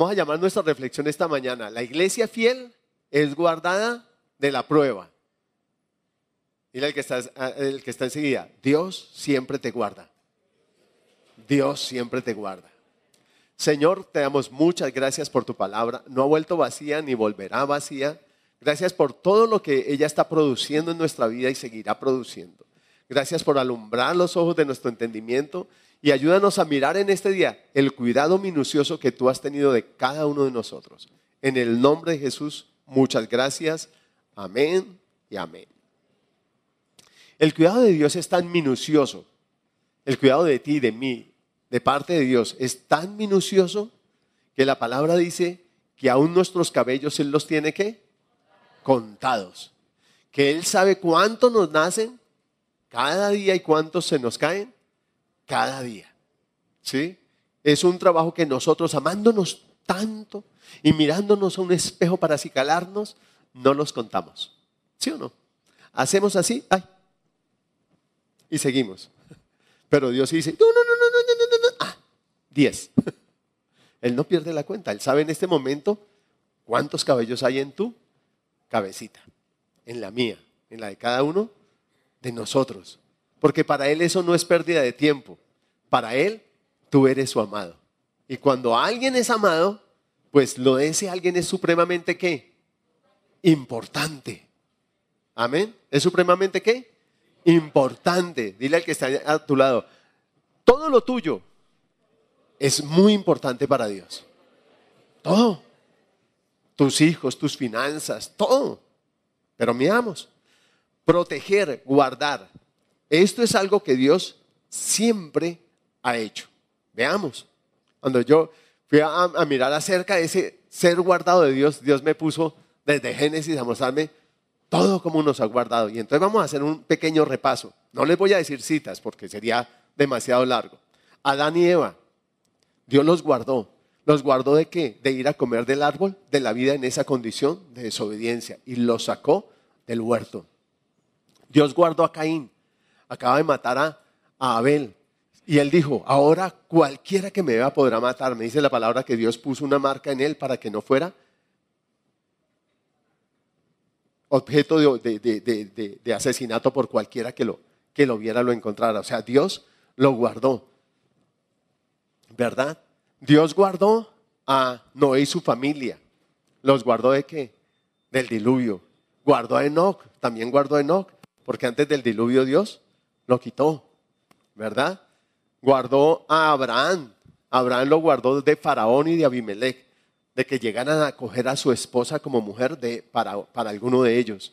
Vamos a llamar nuestra reflexión esta mañana. La iglesia fiel es guardada de la prueba. Mira el que está, el que está enseguida. Dios siempre te guarda. Dios siempre te guarda. Señor, te damos muchas gracias por tu palabra. No ha vuelto vacía ni volverá vacía. Gracias por todo lo que ella está produciendo en nuestra vida y seguirá produciendo. Gracias por alumbrar los ojos de nuestro entendimiento y ayúdanos a mirar en este día el cuidado minucioso que tú has tenido de cada uno de nosotros. En el nombre de Jesús, muchas gracias. Amén y amén. El cuidado de Dios es tan minucioso. El cuidado de ti, de mí, de parte de Dios es tan minucioso que la palabra dice que aún nuestros cabellos Él los tiene que contados. Que Él sabe cuántos nos nacen cada día y cuántos se nos caen cada día. ¿Sí? Es un trabajo que nosotros, amándonos tanto y mirándonos a un espejo para acicalarnos, no los contamos. ¿Sí o no? Hacemos así, ay, y seguimos. Pero Dios dice, no, no, no, no, no, no, no, ah, diez. Él no pierde la cuenta, Él sabe en este momento cuántos cabellos hay en tu cabecita, en la mía, en la de cada uno de nosotros. Porque para Él eso no es pérdida de tiempo. Para Él, tú eres su amado. Y cuando alguien es amado, pues lo de ese alguien es supremamente qué? Importante. Amén. ¿Es supremamente qué? Importante. Dile al que está a tu lado. Todo lo tuyo es muy importante para Dios. Todo. Tus hijos, tus finanzas, todo. Pero miramos. Proteger, guardar, esto es algo que Dios siempre ha hecho. Veamos. Cuando yo fui a, mirar acerca de ese ser guardado de Dios, Dios me puso desde Génesis a mostrarme todo como nos ha guardado. Y entonces vamos a hacer un pequeño repaso. No les voy a decir citas porque sería demasiado largo. Adán y Eva, Dios los guardó. ¿Los guardó de qué? De ir a comer del árbol de la vida en esa condición de desobediencia. Y los sacó del huerto. Dios guardó a Caín acaba de matar a, Abel. Y él dijo, ahora cualquiera que me vea podrá matar. Me dice la palabra que Dios puso una marca en él para que no fuera objeto de, asesinato por cualquiera que lo, que lo viera, lo encontrara. O sea, Dios lo guardó. ¿Verdad? Dios guardó a Noé y su familia. ¿Los guardó de qué? Del diluvio. Guardó a Enoch, también guardó a Enoch, porque antes del diluvio Dios lo quitó, ¿verdad? Guardó a Abraham. Abraham lo guardó de Faraón y de Abimelech, de que llegaran a coger a su esposa como mujer de, para, para alguno de ellos.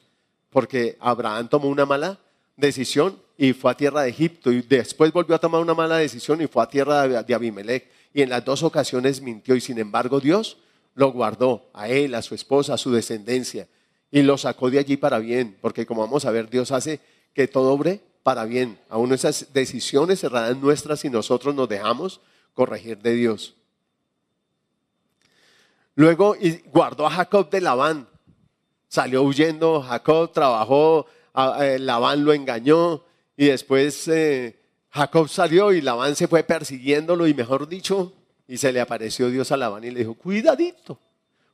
Porque Abraham tomó una mala decisión y fue a tierra de Egipto y después volvió a tomar una mala decisión y fue a tierra de, Abimelech. Y en las dos ocasiones mintió y sin embargo Dios lo guardó a él, a su esposa, a su descendencia y lo sacó de allí para bien, porque como vamos a ver, Dios hace que todo para bien. Aún esas decisiones serán nuestras si nosotros nos dejamos corregir de Dios. Luego guardó a Jacob de Labán. Salió huyendo, Jacob trabajó, eh, Labán lo engañó y después eh, Jacob salió y Labán se fue persiguiéndolo y mejor dicho, y se le apareció Dios a Labán y le dijo, cuidadito,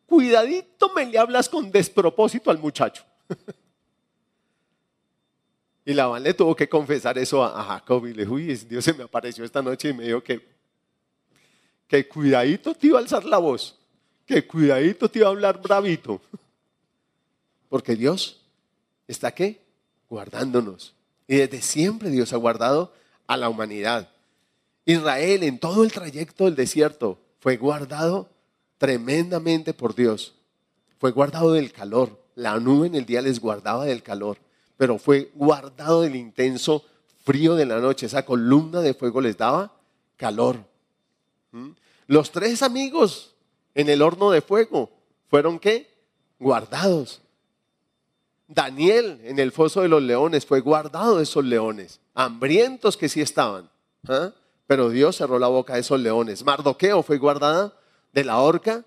cuidadito me le hablas con despropósito al muchacho. Y Labán le tuvo que confesar eso a, Jacob y le dijo, uy, Dios se me apareció esta noche y me dijo que, que cuidadito te iba a alzar la voz, que cuidadito te iba a hablar bravito. Porque Dios está aquí guardándonos. Y desde siempre Dios ha guardado a la humanidad. Israel en todo el trayecto del desierto fue guardado tremendamente por Dios. Fue guardado del calor. La nube en el día les guardaba del calor pero fue guardado del intenso frío de la noche. Esa columna de fuego les daba calor. ¿Mm? Los tres amigos en el horno de fuego fueron qué? Guardados. Daniel en el foso de los leones fue guardado de esos leones, hambrientos que sí estaban. ¿ah? Pero Dios cerró la boca de esos leones. Mardoqueo fue guardada de la horca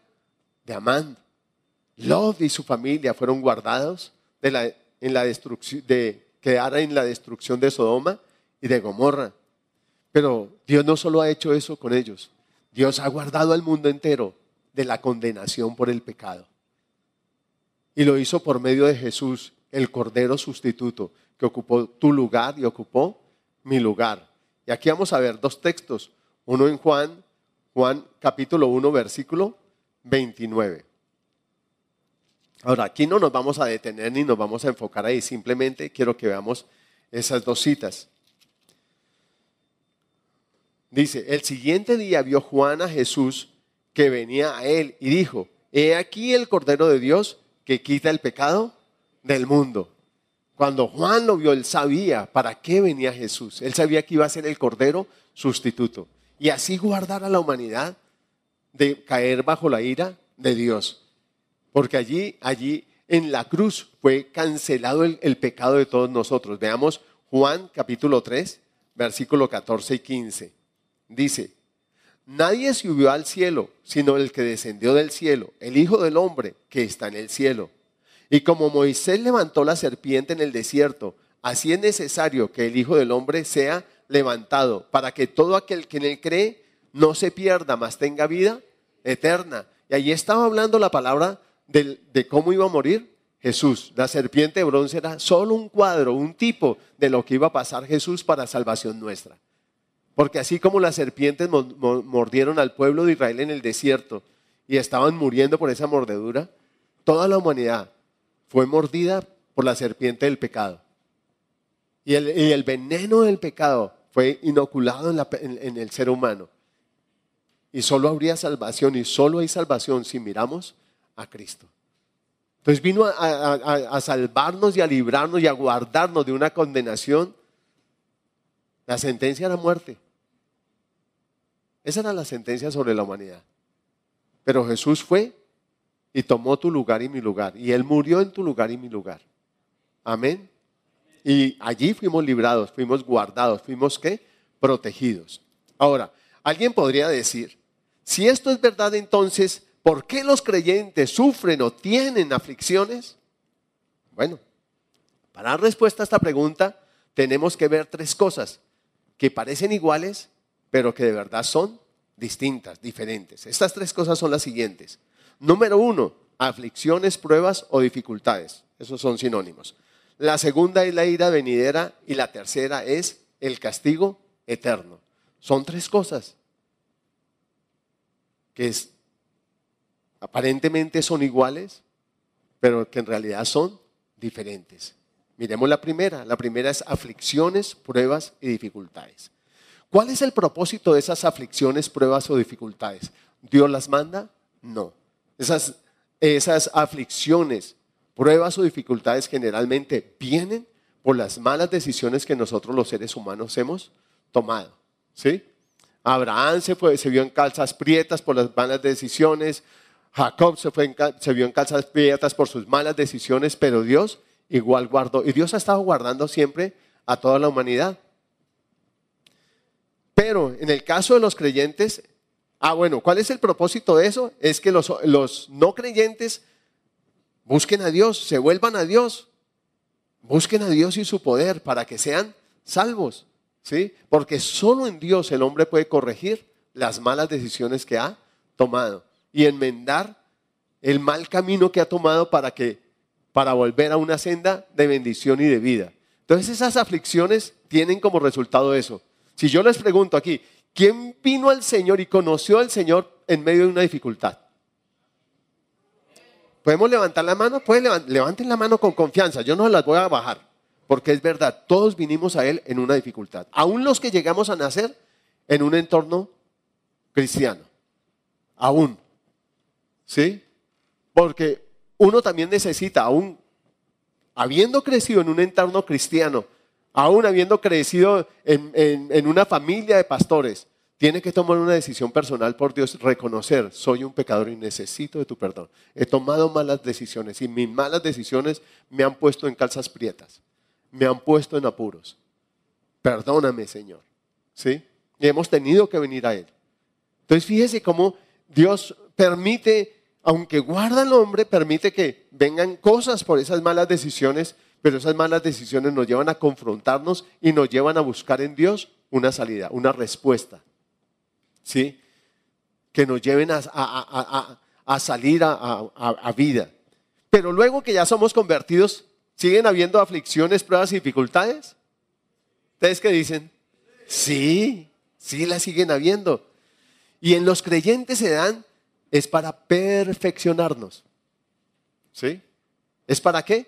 de Amán. Lot y su familia fueron guardados de la en la destrucción, de quedar en la destrucción de Sodoma y de Gomorra. Pero Dios no solo ha hecho eso con ellos, Dios ha guardado al mundo entero de la condenación por el pecado. Y lo hizo por medio de Jesús, el Cordero sustituto, que ocupó tu lugar y ocupó mi lugar. Y aquí vamos a ver dos textos, uno en Juan, Juan capítulo 1, versículo 29. Ahora, aquí no nos vamos a detener ni nos vamos a enfocar ahí, simplemente quiero que veamos esas dos citas. Dice, el siguiente día vio Juan a Jesús que venía a él y dijo, he aquí el Cordero de Dios que quita el pecado del mundo. Cuando Juan lo vio, él sabía para qué venía Jesús. Él sabía que iba a ser el Cordero sustituto. Y así guardar a la humanidad de caer bajo la ira de Dios. Porque allí, allí en la cruz fue cancelado el, pecado de todos nosotros. Veamos Juan capítulo 3, versículo 14 y 15. Dice, Nadie subió al cielo, sino el que descendió del cielo, el Hijo del Hombre que está en el cielo. Y como Moisés levantó la serpiente en el desierto, así es necesario que el Hijo del Hombre sea levantado, para que todo aquel que en él cree no se pierda, mas tenga vida eterna. Y allí estaba hablando la palabra de, cómo iba a morir Jesús. La serpiente de bronce era solo un cuadro, un tipo de lo que iba a pasar Jesús para salvación nuestra. Porque así como las serpientes mordieron al pueblo de Israel en el desierto y estaban muriendo por esa mordedura, toda la humanidad fue mordida por la serpiente del pecado. Y el, veneno del pecado fue inoculado en, el ser humano. Y solo habría salvación y solo hay salvación si miramos a Cristo. Entonces vino a, salvarnos y a librarnos y a guardarnos de una condenación. La sentencia era muerte. Esa era la sentencia sobre la humanidad. Pero Jesús fue y tomó tu lugar y mi lugar. Y Él murió en tu lugar y mi lugar. Amén. Y allí fuimos librados, fuimos guardados, fuimos qué? Protegidos. Ahora, alguien podría decir, si esto es verdad entonces, ¿por qué los creyentes sufren o tienen aflicciones? Bueno, para dar respuesta a esta pregunta tenemos que ver tres cosas que parecen iguales pero que de verdad son distintas, diferentes. Estas tres cosas son las siguientes. Número uno, aflicciones, pruebas o dificultades. Esos son sinónimos. La segunda es la ira venidera y la tercera es el castigo eterno. Son tres cosas que aparentemente son iguales, pero que en realidad son diferentes. Miremos la primera. La primera es aflicciones, pruebas y dificultades. ¿Cuál es el propósito de esas aflicciones, pruebas o dificultades? ¿Dios las manda? No. Esas, esas aflicciones, pruebas o dificultades generalmente vienen por las malas decisiones que nosotros los seres humanos hemos tomado. ¿Sí? Abraham se, fue, se vio en calzas prietas por las malas decisiones. Jacob se, fue se vio en calzas prietas por sus malas decisiones, pero Dios igual guardó. Y Dios ha estado guardando siempre a toda la humanidad. Pero en el caso de los creyentes, ah, bueno, ¿cuál es el propósito de eso? Es que los, los no creyentes busquen a Dios, se vuelvan a Dios, busquen a Dios y su poder para que sean salvos, ¿sí? Porque solo en Dios el hombre puede corregir las malas decisiones que ha tomado y enmendar el mal camino que ha tomado para que para volver a una senda de bendición y de vida. Entonces esas aflicciones tienen como resultado eso, si yo les pregunto aquí, ¿quién vino al Señor y conoció al Señor en medio de una dificultad? ¿Podemos levantar la mano? Pueden levanten la mano con confianza. Yo no las voy a bajar, porque es verdad, todos vinimos a Él en una dificultad. Aún los que llegamos a nacer en un entorno cristiano. Aún. ¿Sí? Porque uno también necesita, aún habiendo crecido en un entorno cristiano, aún habiendo crecido en, una familia de pastores, tiene que tomar una decisión personal por Dios, reconocer, soy un pecador y necesito de tu perdón. He tomado malas decisiones y mis malas decisiones me han puesto en calzas prietas, me han puesto en apuros. Perdóname, Señor. ¿Sí? Y hemos tenido que venir a Él. Entonces fíjese cómo Dios permite, aunque guarda al hombre, permite que vengan cosas por esas malas decisiones pero esas malas decisiones nos llevan a confrontarnos y nos llevan a buscar en Dios una salida, una respuesta. ¿Sí? Que nos lleven a, a salir a, a- a vida. Pero luego que ya somos convertidos, ¿siguen habiendo aflicciones, pruebas y dificultades? ¿Ustedes qué dicen? Sí, sí las siguen habiendo. Y en los creyentes se dan, es para perfeccionarnos. ¿Sí? ¿Es para qué?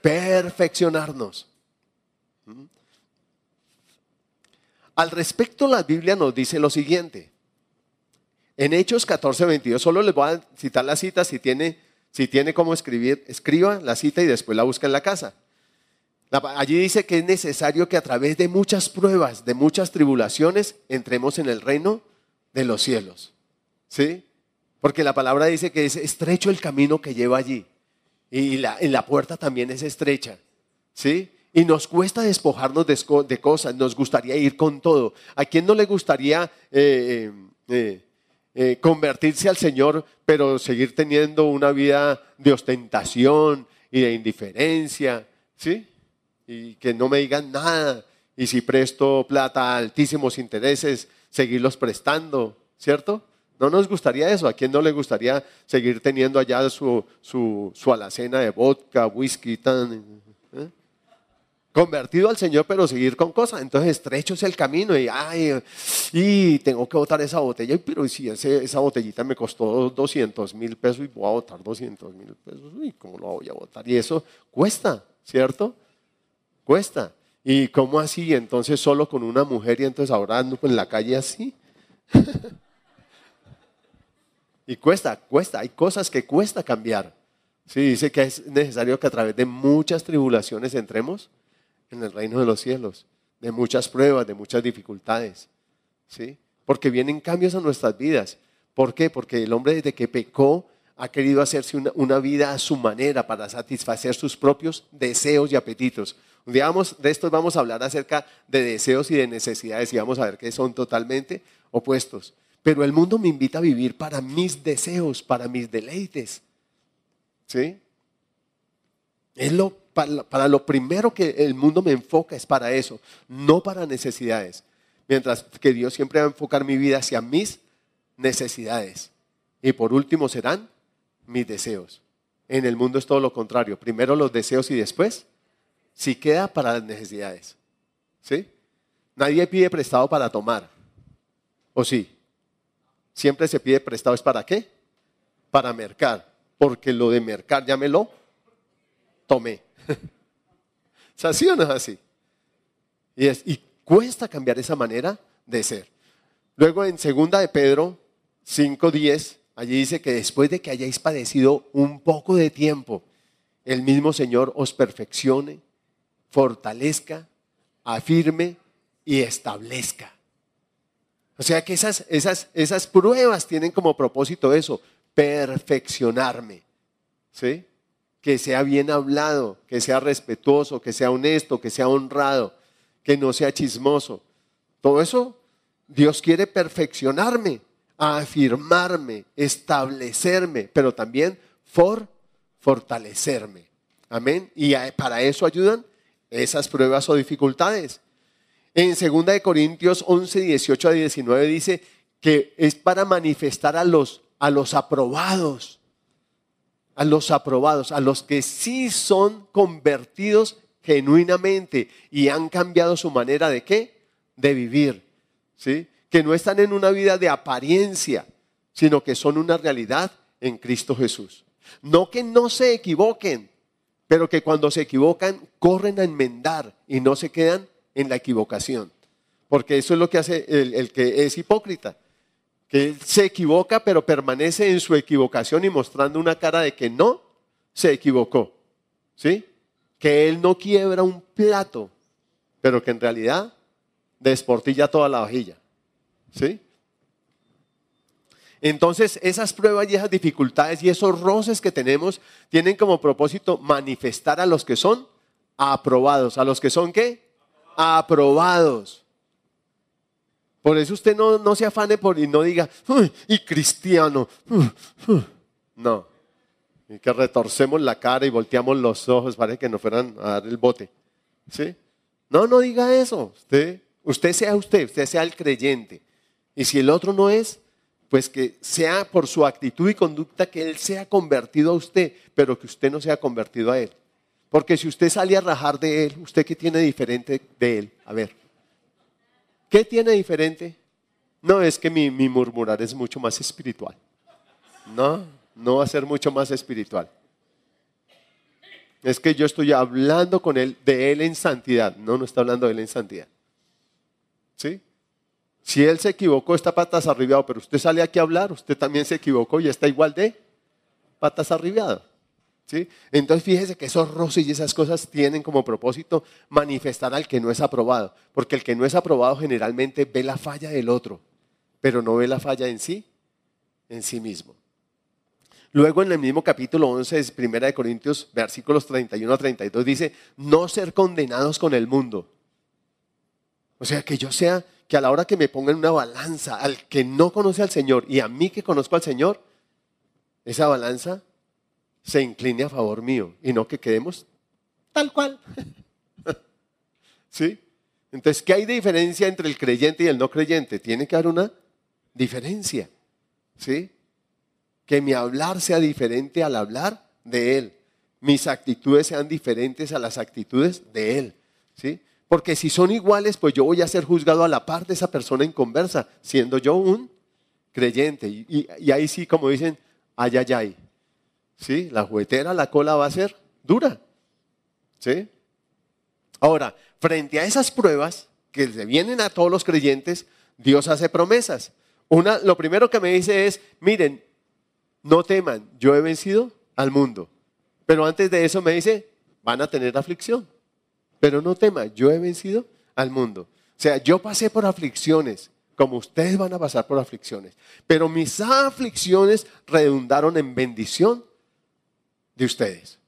Perfeccionarnos. Al respecto, la Biblia nos dice lo siguiente. En Hechos 14, 22, solo les voy a citar la cita, si tiene, si tiene cómo escribir, escriba la cita y después la busca en la casa. Allí dice que es necesario que a través de muchas pruebas, de muchas tribulaciones, entremos en el reino de los cielos. ¿Sí? Porque la palabra dice que es estrecho el camino que lleva allí. Y la, y la puerta también es estrecha. ¿Sí? Y nos cuesta despojarnos de cosas, nos gustaría ir con todo. ¿A quién no le gustaría eh, eh, eh, convertirse al Señor, pero seguir teniendo una vida de ostentación y de indiferencia? ¿Sí? Y que no me digan nada. Y si presto plata a altísimos intereses, seguirlos prestando, ¿cierto? No nos gustaría eso. ¿A quién no le gustaría seguir teniendo allá su, su, su alacena de vodka, whisky, tan, ¿eh? convertido al Señor, pero seguir con cosas. Entonces, estrecho es el camino y, ay, y tengo que botar esa botella. Pero si esa botellita me costó 200 mil pesos y voy a botar 200 mil pesos, uy, ¿cómo lo voy a botar? Y eso cuesta, ¿cierto? Cuesta. ¿Y cómo así? Entonces, solo con una mujer y entonces ahora ando en la calle así. y cuesta, cuesta. Hay cosas que cuesta cambiar. Sí, dice que es necesario que a través de muchas tribulaciones entremos en el reino de los cielos, de muchas pruebas, de muchas dificultades. ¿Sí? Porque vienen cambios a nuestras vidas. ¿Por qué? Porque el hombre desde que pecó ha querido hacerse una, vida a su manera para satisfacer sus propios deseos y apetitos. De esto vamos a hablar acerca de deseos y de necesidades y vamos a ver que son totalmente opuestos. Pero el mundo me invita a vivir para mis deseos, para mis deleites. ¿Sí? Es lo, para, para lo primero que el mundo me enfoca es para eso, no para necesidades. Mientras que Dios siempre va a enfocar mi vida hacia mis necesidades. Y por último serán mis deseos. En el mundo es todo lo contrario. Primero los deseos y después, si queda para las necesidades. ¿Sí? Nadie pide prestado para tomar. ¿O sí? Siempre se pide prestado. ¿Es para qué? Para mercar. Porque lo de mercar ya me lo tomé. ¿Es así o no es así? Y, es- y cuesta cambiar esa manera de ser. Luego en segunda de Pedro 5.10, allí dice que después de que hayáis padecido un poco de tiempo, el mismo Señor os perfeccione, fortalezca, afirme y establezca. O sea que esas, esas, esas pruebas tienen como propósito eso, perfeccionarme. ¿Sí? Que sea bien hablado, que sea respetuoso, que sea honesto, que sea honrado, que no sea chismoso. Todo eso Dios quiere perfeccionarme, afirmarme, establecerme, pero también for, fortalecerme. Amén. Y para eso ayudan esas pruebas o dificultades. En 2 de Corintios 11, 18 a 19 dice que es para manifestar a los, a los aprobados, a los aprobados, a los que sí son convertidos genuinamente y han cambiado su manera de qué? De vivir. ¿Sí? Que no están en una vida de apariencia, sino que son una realidad en Cristo Jesús. No que no se equivoquen, pero que cuando se equivocan corren a enmendar y no se quedan en la equivocación. Porque eso es lo que hace el, que es hipócrita, que él se equivoca pero permanece en su equivocación y mostrando una cara de que no se equivocó. ¿Sí? Que él no quiebra un plato, pero que en realidad desportilla toda la vajilla. ¿Sí? Entonces, esas pruebas y esas dificultades y esos roces que tenemos tienen como propósito manifestar a los que son aprobados. ¿A los que son qué? Aprobados. Por eso usted no, no se afane por y no diga, "Uy, y cristiano. uy, uy". No. Y que retorcemos la cara y volteamos los ojos, parece que nos fueran a dar el bote. ¿Sí? No, no diga eso. Usted, usted sea usted, usted sea el creyente. Y si el otro no es, pues que sea por su actitud y conducta que Él sea convertido a usted, pero que usted no sea convertido a Él. Porque si usted sale a rajar de Él, ¿usted qué tiene diferente de Él? A ver, ¿qué tiene diferente? No es que mi, mi murmurar es mucho más espiritual. No, no va a ser mucho más espiritual. Es que yo estoy hablando con Él, de Él en santidad. No, no está hablando de Él en santidad. ¿Sí? Si él se equivocó, está patas arribado, pero usted sale aquí a hablar, usted también se equivocó y está igual de patas arribado. Entonces fíjese que esos roces y esas cosas tienen como propósito manifestar al que no es aprobado, porque el que no es aprobado generalmente ve la falla del otro, pero no ve la falla en sí, en sí mismo. Luego en el mismo capítulo 11 de 1 de Corintios, versículos 31 a 32 dice, no ser condenados con el mundo. O sea, que yo sea que a la hora que me pongan una balanza al que no conoce al Señor y a mí que conozco al Señor, esa balanza se incline a favor mío y no que quedemos tal cual. ¿Sí? Entonces, ¿qué hay de diferencia entre el creyente y el no creyente? Tiene que haber una diferencia. ¿Sí? Que mi hablar sea diferente al hablar de Él. Mis actitudes sean diferentes a las actitudes de Él. ¿Sí? Porque si son iguales, pues yo voy a ser juzgado a la par de esa persona en conversa, siendo yo un creyente. Y, ahí sí, como dicen, ay, ay, ay. ¿Sí? La juguetera, la cola va a ser dura. ¿Sí? Ahora, frente a esas pruebas que le vienen a todos los creyentes, Dios hace promesas. Una, lo primero que me dice es, miren, no teman, yo he vencido al mundo. Pero antes de eso me dice, van a tener aflicción. Pero no tema, yo he vencido al mundo. O sea, yo pasé por aflicciones, como ustedes van a pasar por aflicciones. Pero mis aflicciones redundaron en bendición de ustedes.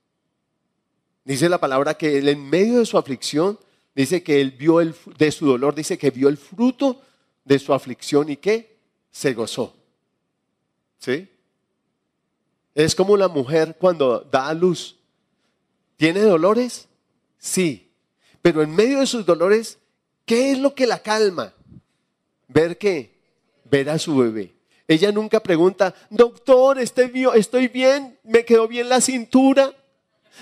Dice la palabra que él en medio de su aflicción, dice que él vio el, de su dolor, dice que vio el fruto de su aflicción y que se gozó. ¿Sí? Es como la mujer cuando da a luz. ¿Tiene dolores? Sí. Pero en medio de sus dolores, ¿qué es lo que la calma? ¿Ver qué? Ver a su bebé. Ella nunca pregunta, doctor, estoy bien, me quedó bien la cintura,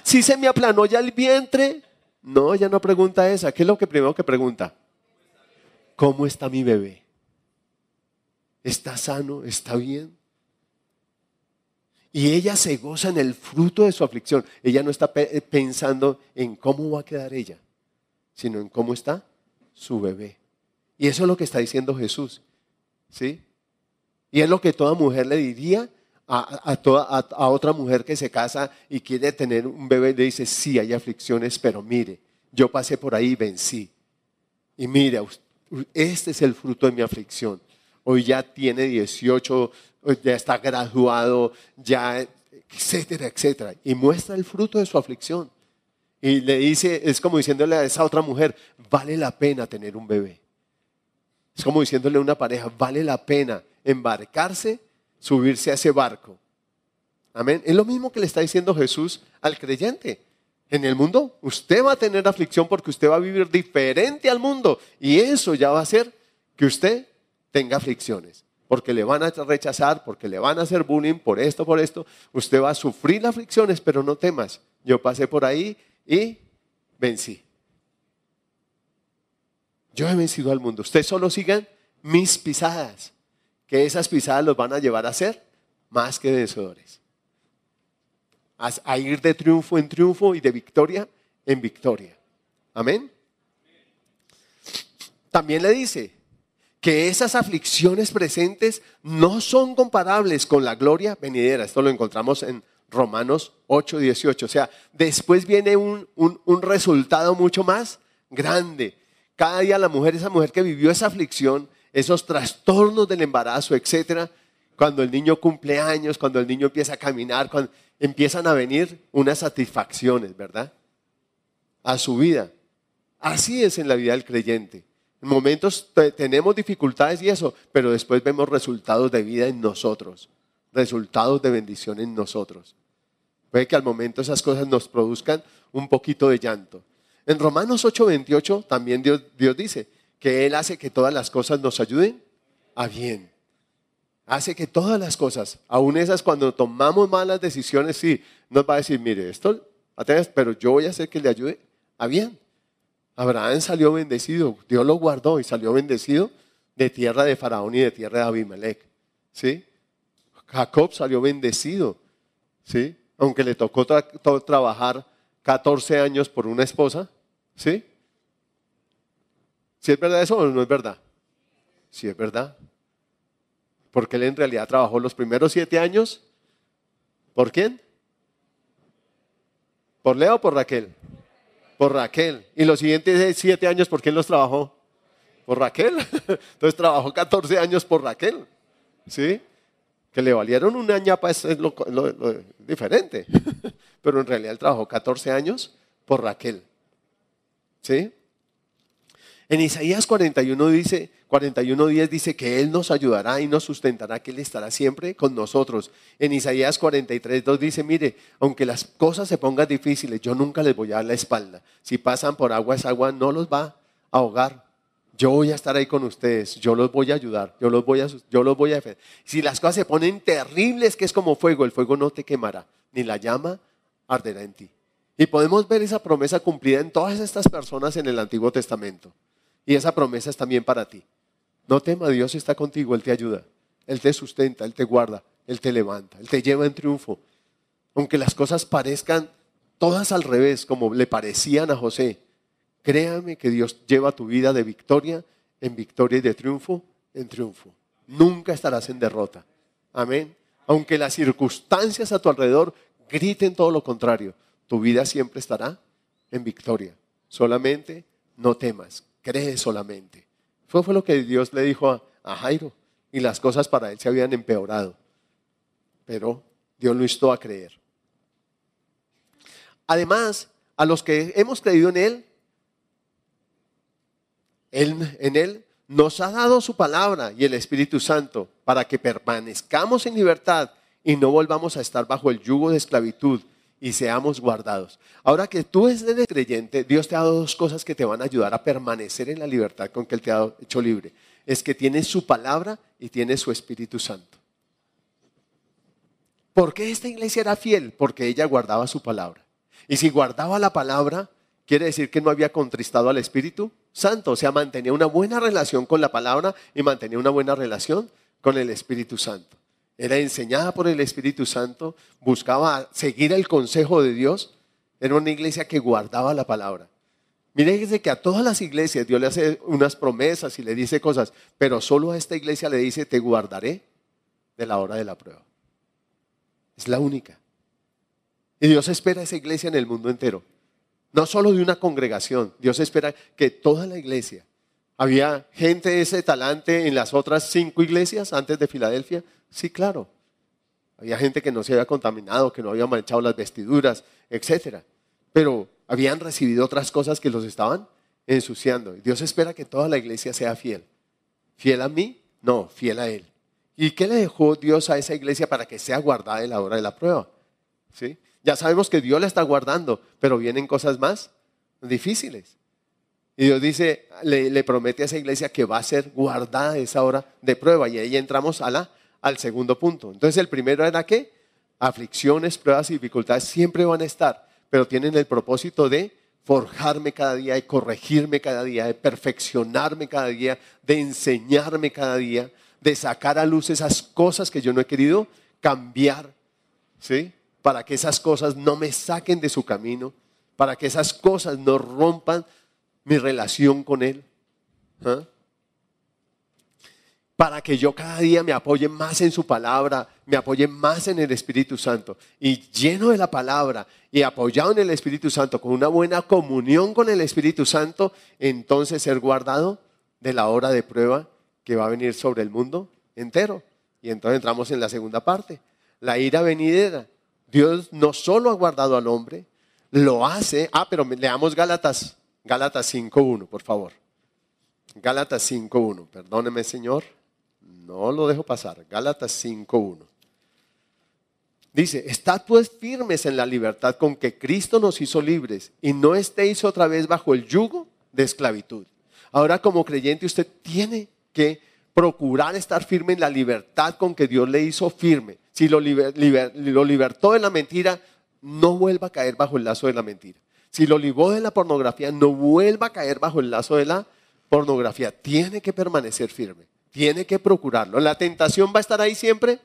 si se me aplanó ya el vientre. No, ella no pregunta esa. ¿Qué es lo que primero que pregunta? ¿Cómo está mi bebé? ¿Está sano? ¿Está bien? Y ella se goza en el fruto de su aflicción. Ella no está pensando en cómo va a quedar ella sino en cómo está su bebé. Y eso es lo que está diciendo Jesús. ¿Sí? Y es lo que toda mujer le diría a, toda, a, otra mujer que se casa y quiere tener un bebé. Le dice, sí, hay aflicciones, pero mire, yo pasé por ahí y vencí. Y mire, este es el fruto de mi aflicción. Hoy ya tiene 18, ya está graduado, ya, etcétera, etcétera. Y muestra el fruto de su aflicción. Y le dice, es como diciéndole a esa otra mujer, vale la pena tener un bebé. Es como diciéndole a una pareja, vale la pena embarcarse, subirse a ese barco. Amén. Es lo mismo que le está diciendo Jesús al creyente. En el mundo usted va a tener aflicción porque usted va a vivir diferente al mundo. Y eso ya va a hacer que usted tenga aflicciones. Porque le van a rechazar, porque le van a hacer bullying, por esto, por esto. Usted va a sufrir aflicciones, pero no temas. Yo pasé por ahí y vencí. Yo he vencido al mundo. Ustedes solo sigan mis pisadas, que esas pisadas los van a llevar a ser más que vencedores. A, ir de triunfo en triunfo y de victoria en victoria. Amén. También le dice que esas aflicciones presentes no son comparables con la gloria venidera. Esto lo encontramos en Romanos 8, 18. O sea, después viene un, resultado mucho más grande. Cada día la mujer, esa mujer que vivió esa aflicción, esos trastornos del embarazo, etcétera, cuando el niño cumple años, cuando el niño empieza a caminar, cuando empiezan a venir unas satisfacciones, ¿verdad? A su vida. Así es en la vida del creyente. En momentos tenemos dificultades y eso, pero después vemos resultados de vida en nosotros, resultados de bendición en nosotros. Puede que al momento esas cosas nos produzcan un poquito de llanto. En Romanos 8:28 también Dios, Dios dice que Él hace que todas las cosas nos ayuden a bien. hace que todas las cosas, aún esas cuando tomamos malas decisiones, sí, nos va a decir, mire, esto, pero yo voy a hacer que le ayude a bien. Abraham salió bendecido, Dios lo guardó y salió bendecido de tierra de Faraón y de tierra de Abimelech. ¿sí? Jacob salió bendecido, ¿sí? aunque le tocó trabajar 14 años por una esposa. ¿sí? ¿Sí es verdad eso o no es verdad? Sí es verdad. Porque él en realidad trabajó los primeros siete años. ¿Por quién? ¿Por Leo o por Raquel? Por Raquel. Y los siguientes siete años, ¿por quién los trabajó? Por Raquel. Entonces trabajó 14 años por Raquel. ¿Sí? Que le valieron una ñapa es lo, diferente. Pero en realidad él trabajó 14 años por Raquel. ¿Sí? En Isaías 41 dice, 41.10 dice que Él nos ayudará y nos sustentará, que Él estará siempre con nosotros. En Isaías 43.2 dice, mire, aunque las cosas se pongan difíciles, yo nunca les voy a dar la espalda. Si pasan por agua, esa agua no los va a ahogar. Yo voy a estar ahí con ustedes, yo los voy a ayudar, yo los voy a, yo los voy a defender. Si las cosas se ponen terribles, que es como fuego, el fuego no te quemará, ni la llama arderá en ti. Y podemos ver esa promesa cumplida en todas estas personas en el Antiguo Testamento. Y esa promesa es también para ti. No tema, Dios está contigo, Él te ayuda, Él te sustenta, Él te guarda, Él te levanta, Él te lleva en triunfo. Aunque las cosas parezcan todas al revés, como le parecían a José, créame que Dios lleva tu vida de victoria en victoria y de triunfo en triunfo. Nunca estarás en derrota. Amén. Aunque las circunstancias a tu alrededor griten todo lo contrario, tu vida siempre estará en victoria. Solamente no temas, cree solamente. Fue, fue lo que Dios le dijo a, a Jairo y las cosas para él se habían empeorado. Pero Dios lo instó a creer. Además, a los que hemos creído en Él, él, en Él nos ha dado su palabra y el Espíritu Santo para que permanezcamos en libertad y no volvamos a estar bajo el yugo de esclavitud y seamos guardados. Ahora que tú eres creyente, Dios te ha dado dos cosas que te van a ayudar a permanecer en la libertad con que Él te ha hecho libre. Es que tienes su palabra y tienes su Espíritu Santo. ¿Por qué esta iglesia era fiel? Porque ella guardaba su palabra. Y si guardaba la palabra, quiere decir que no había contristado al Espíritu Santo. O sea, mantenía una buena relación con la palabra y mantenía una buena relación con el Espíritu Santo era enseñada por el Espíritu Santo, buscaba seguir el consejo de Dios, era una iglesia que guardaba la palabra. Miren que a todas las iglesias Dios le hace unas promesas y le dice cosas, pero solo a esta iglesia le dice, te guardaré de la hora de la prueba. Es la única. Y Dios espera a esa iglesia en el mundo entero. No solo de una congregación, Dios espera que toda la iglesia. Había gente de ese talante en las otras cinco iglesias antes de Filadelfia. Sí, claro. Había gente que no se había contaminado, que no había manchado las vestiduras, etc. Pero habían recibido otras cosas que los estaban ensuciando. Y Dios espera que toda la iglesia sea fiel. ¿Fiel a mí? No, fiel a Él. ¿Y qué le dejó Dios a esa iglesia para que sea guardada en la hora de la prueba? ¿Sí? Ya sabemos que Dios la está guardando, pero vienen cosas más difíciles. Y Dios dice, le, le, promete a esa iglesia que va a ser guardada esa hora de prueba. Y ahí entramos a la al segundo punto. Entonces el primero era que aflicciones, pruebas y dificultades siempre van a estar, pero tienen el propósito de forjarme cada día, de corregirme cada día, de perfeccionarme cada día, de enseñarme cada día, de sacar a luz esas cosas que yo no he querido cambiar, ¿sí? Para que esas cosas no me saquen de su camino, para que esas cosas no rompan mi relación con Él. ¿Ah? Para que yo cada día me apoye más en su palabra, me apoye más en el Espíritu Santo. Y lleno de la palabra y apoyado en el Espíritu Santo, con una buena comunión con el Espíritu Santo, entonces ser guardado de la hora de prueba que va a venir sobre el mundo entero. Y entonces entramos en la segunda parte, la ira venidera. Dios no solo ha guardado al hombre, lo hace. Ah, pero leamos Gálatas, Gálatas 5.1, por favor. Gálatas 5.1, perdóneme Señor. No lo dejo pasar. Gálatas 5.1. Dice, estad pues firmes en la libertad con que Cristo nos hizo libres y no estéis otra vez bajo el yugo de esclavitud. Ahora como creyente usted tiene que procurar estar firme en la libertad con que Dios le hizo firme. Si lo, lo libertó de la mentira, no vuelva a caer bajo el lazo de la mentira. Si lo libró de la pornografía, no vuelva a caer bajo el lazo de la pornografía. Tiene que permanecer firme. Tiene que procurarlo. ¿La tentación va a estar ahí siempre?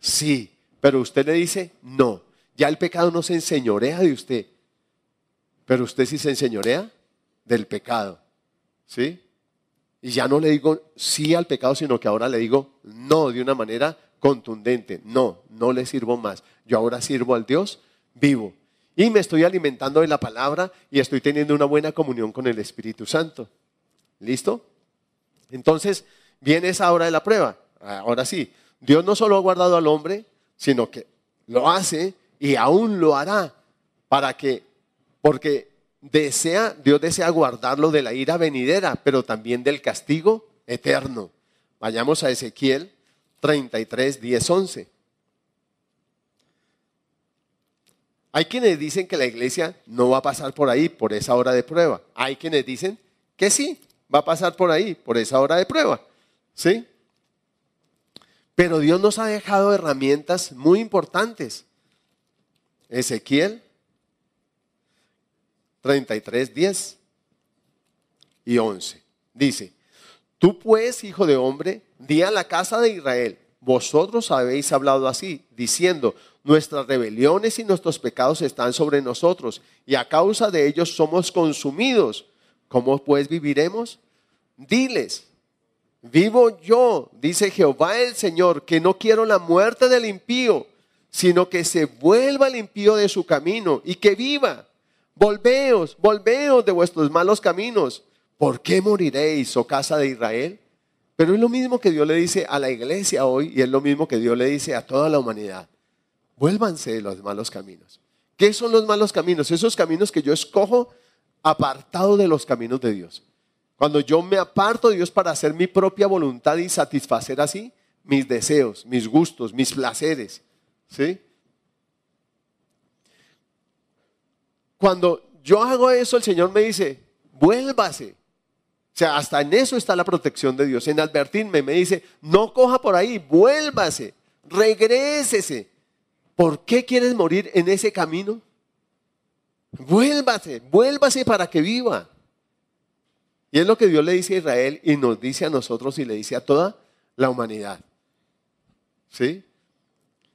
Sí. Pero usted le dice, no. Ya el pecado no se enseñorea de usted. Pero usted sí se enseñorea del pecado. ¿Sí? Y ya no le digo sí al pecado, sino que ahora le digo no de una manera contundente. No, no le sirvo más. Yo ahora sirvo al Dios vivo. Y me estoy alimentando de la palabra y estoy teniendo una buena comunión con el Espíritu Santo. ¿Listo? Entonces, viene esa hora de la prueba. Ahora sí, Dios no solo ha guardado al hombre, sino que lo hace y aún lo hará para que, porque desea, Dios desea guardarlo de la ira venidera, pero también del castigo eterno. Vayamos a Ezequiel 33, 10, 11. Hay quienes dicen que la iglesia no va a pasar por ahí, por esa hora de prueba. Hay quienes dicen que sí, va a pasar por ahí, por esa hora de prueba. ¿Sí? Pero Dios nos ha dejado herramientas muy importantes. Ezequiel 33, 10 y 11. Dice, tú pues, hijo de hombre, di a la casa de Israel, vosotros habéis hablado así, diciendo, nuestras rebeliones y nuestros pecados están sobre nosotros, y a causa de ellos somos consumidos. ¿Cómo pues viviremos? Diles, vivo yo, dice Jehová el Señor, que no quiero la muerte del impío, sino que se vuelva el impío de su camino y que viva. Volveos, volveos de vuestros malos caminos. ¿Por qué moriréis, oh casa de Israel? Pero es lo mismo que Dios le dice a la iglesia hoy y es lo mismo que Dios le dice a toda la humanidad. Vuélvanse de los malos caminos. ¿Qué son los malos caminos? Esos caminos que yo escojo apartado de los caminos de Dios. Cuando yo me aparto de Dios para hacer mi propia voluntad y satisfacer así mis deseos, mis gustos, mis placeres. ¿Sí? Cuando yo hago eso, el Señor me dice, vuélvase. O sea, hasta en eso está la protección de Dios. En advertirme, me dice, no coja por ahí, vuélvase, regrésese. ¿Por qué quieres morir en ese camino? Vuélvase, vuélvase para que viva. Y es lo que Dios le dice a Israel y nos dice a nosotros y le dice a toda la humanidad. ¿Sí?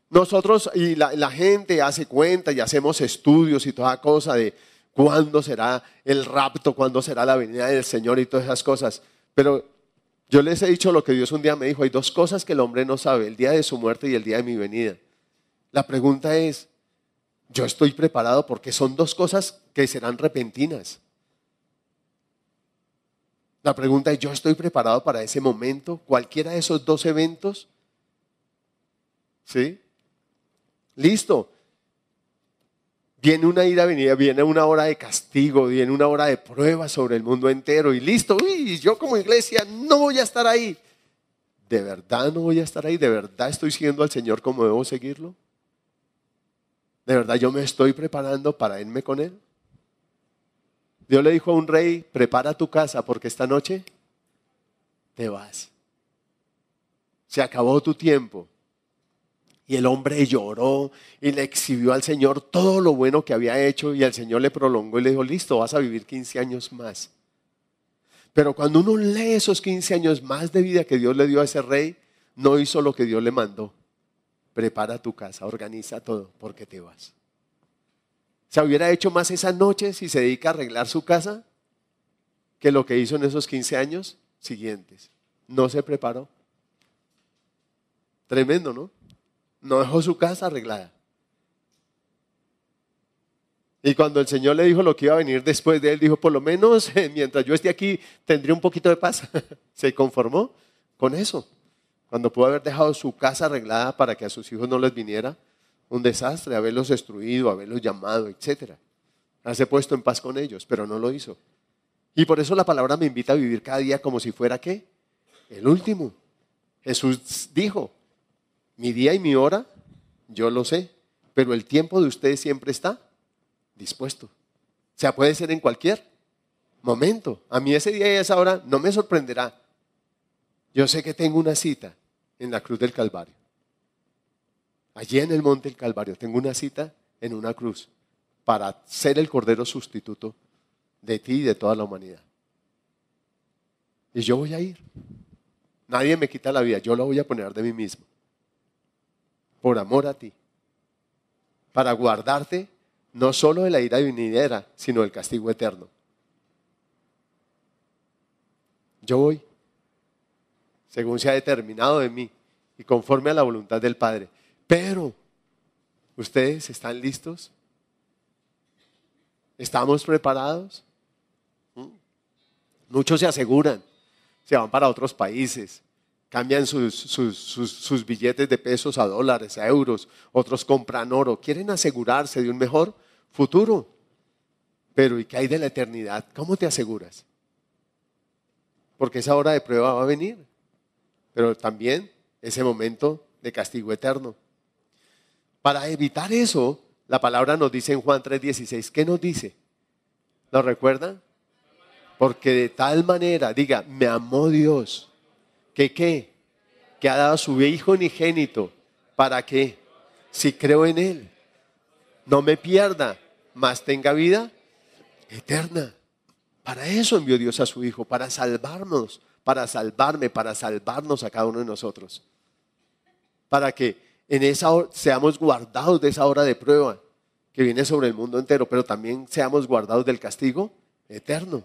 Nosotros y la, gente hace cuenta y hacemos estudios y toda cosa de cuándo será el rapto, cuándo será la venida del Señor y todas esas cosas. Pero yo les he dicho lo que Dios un día me dijo, hay dos cosas que el hombre no sabe, el día de su muerte y el día de mi venida. La pregunta es, ¿yo estoy preparado? Porque son dos cosas que serán repentinas. La pregunta es, ¿yo estoy preparado para ese momento? Cualquiera de esos dos eventos. ¿Sí? Listo. Viene una ira venida, viene una hora de castigo, viene una hora de prueba sobre el mundo entero y listo. Uy, yo como iglesia no voy a estar ahí. ¿De verdad no voy a estar ahí? ¿De verdad estoy siguiendo al Señor como debo seguirlo? ¿De verdad yo me estoy preparando para irme con Él? Dios le dijo a un rey, prepara tu casa porque esta noche te vas. Se acabó tu tiempo. Y el hombre lloró y le exhibió al Señor todo lo bueno que había hecho y el Señor le prolongó y le dijo, listo, vas a vivir 15 años más. Pero cuando uno lee esos 15 años más de vida que Dios le dio a ese rey, no hizo lo que Dios le mandó. Prepara tu casa, organiza todo, porque te vas. ¿Se hubiera hecho más esa noche si se dedica a arreglar su casa que lo que hizo en esos 15 años siguientes? No se preparó. Tremendo, ¿no? no dejó su casa arreglada. Y cuando el Señor le dijo lo que iba a venir después de él, dijo, por lo menos mientras yo esté aquí tendré un poquito de paz. Se conformó con eso. Cuando pudo haber dejado su casa arreglada para que a sus hijos no les viniera un desastre, haberlos destruido, haberlos llamado, etc. Haberse puesto en paz con ellos, pero no lo hizo. Y por eso la palabra me invita a vivir cada día como si fuera qué? El último. Jesús dijo, mi día y mi hora, yo lo sé, pero el tiempo de ustedes siempre está dispuesto. O sea, puede ser en cualquier momento. A mí ese día y esa hora no me sorprenderá. Yo sé que tengo una cita en la cruz del Calvario. Allí en el monte del Calvario tengo una cita en una cruz para ser el cordero sustituto de ti y de toda la humanidad. Y yo voy a ir. Nadie me quita la vida, yo la voy a poner de mí mismo. Por amor a ti. Para guardarte no solo de la ira venidera, sino del castigo eterno. Yo voy, según se ha determinado de mí y conforme a la voluntad del Padre. Pero, ¿ustedes están listos? ¿Estamos preparados? ¿Mm? Muchos se aseguran, se van para otros países, cambian sus, sus, billetes de pesos a dólares, a euros, otros compran oro, quieren asegurarse de un mejor futuro. Pero ¿y qué hay de la eternidad? ¿Cómo te aseguras? Porque esa hora de prueba va a venir, pero también ese momento de castigo eterno. Para evitar eso, la palabra nos dice en Juan 3:16, ¿qué nos dice? ¿Lo recuerdan? Porque de tal manera, diga, me amó Dios, que qué? Que ha dado a su Hijo unigénito, ¿para qué? Si creo en Él, no me pierda, mas tenga vida eterna. Para eso envió Dios a su Hijo, para salvarnos, para salvarme, para salvarnos a cada uno de nosotros. Para que en esa seamos guardados de esa hora de prueba que viene sobre el mundo entero, pero también seamos guardados del castigo eterno.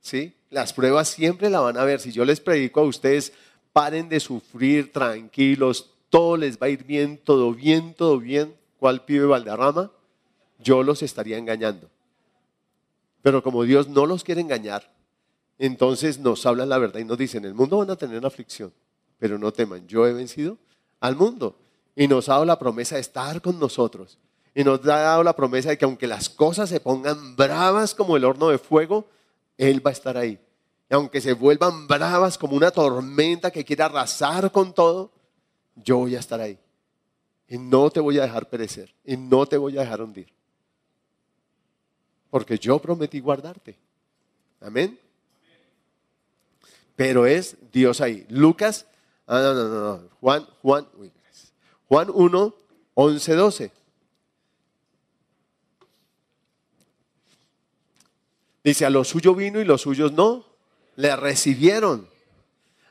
¿Sí? Las pruebas siempre la van a ver. Si yo les predico a ustedes, paren de sufrir, tranquilos, todo les va a ir bien, todo bien, todo bien. ¿Cuál pibe Valderrama? Yo los estaría engañando. Pero como Dios no los quiere engañar, entonces nos habla la verdad y nos dice, en el mundo van a tener aflicción, pero no teman, yo he vencido al mundo y nos ha dado la promesa de estar con nosotros. Y nos ha dado la promesa de que aunque las cosas se pongan bravas como el horno de fuego, Él va a estar ahí. Y aunque se vuelvan bravas como una tormenta que quiera arrasar con todo, yo voy a estar ahí. Y no te voy a dejar perecer. Y no te voy a dejar hundir. Porque yo prometí guardarte. Amén. Pero es Dios ahí. Lucas, ah, no, no, no, no. Juan, Juan, uy, Juan 1, 11, 12. Dice, a los suyos vino y los suyos no, le recibieron.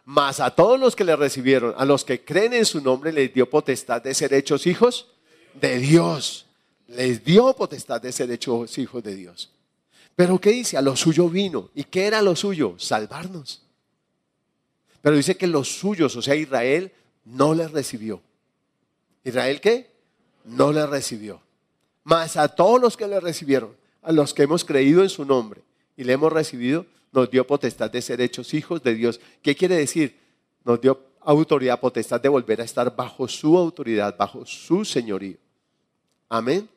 Mas a todos los que le recibieron, a los que creen en su nombre, les dio potestad de ser hechos hijos de Dios. Les dio potestad de ser hechos hijos de Dios. Pero ¿qué dice? A lo suyo vino. ¿Y qué era lo suyo? Salvarnos. Pero dice que los suyos, o sea, Israel, no les recibió. Israel qué? No le recibió. Mas a todos los que le recibieron, a los que hemos creído en su nombre y le hemos recibido, nos dio potestad de ser hechos hijos de Dios. ¿Qué quiere decir? Nos dio autoridad, potestad de volver a estar bajo su autoridad, bajo su señorío. Amén.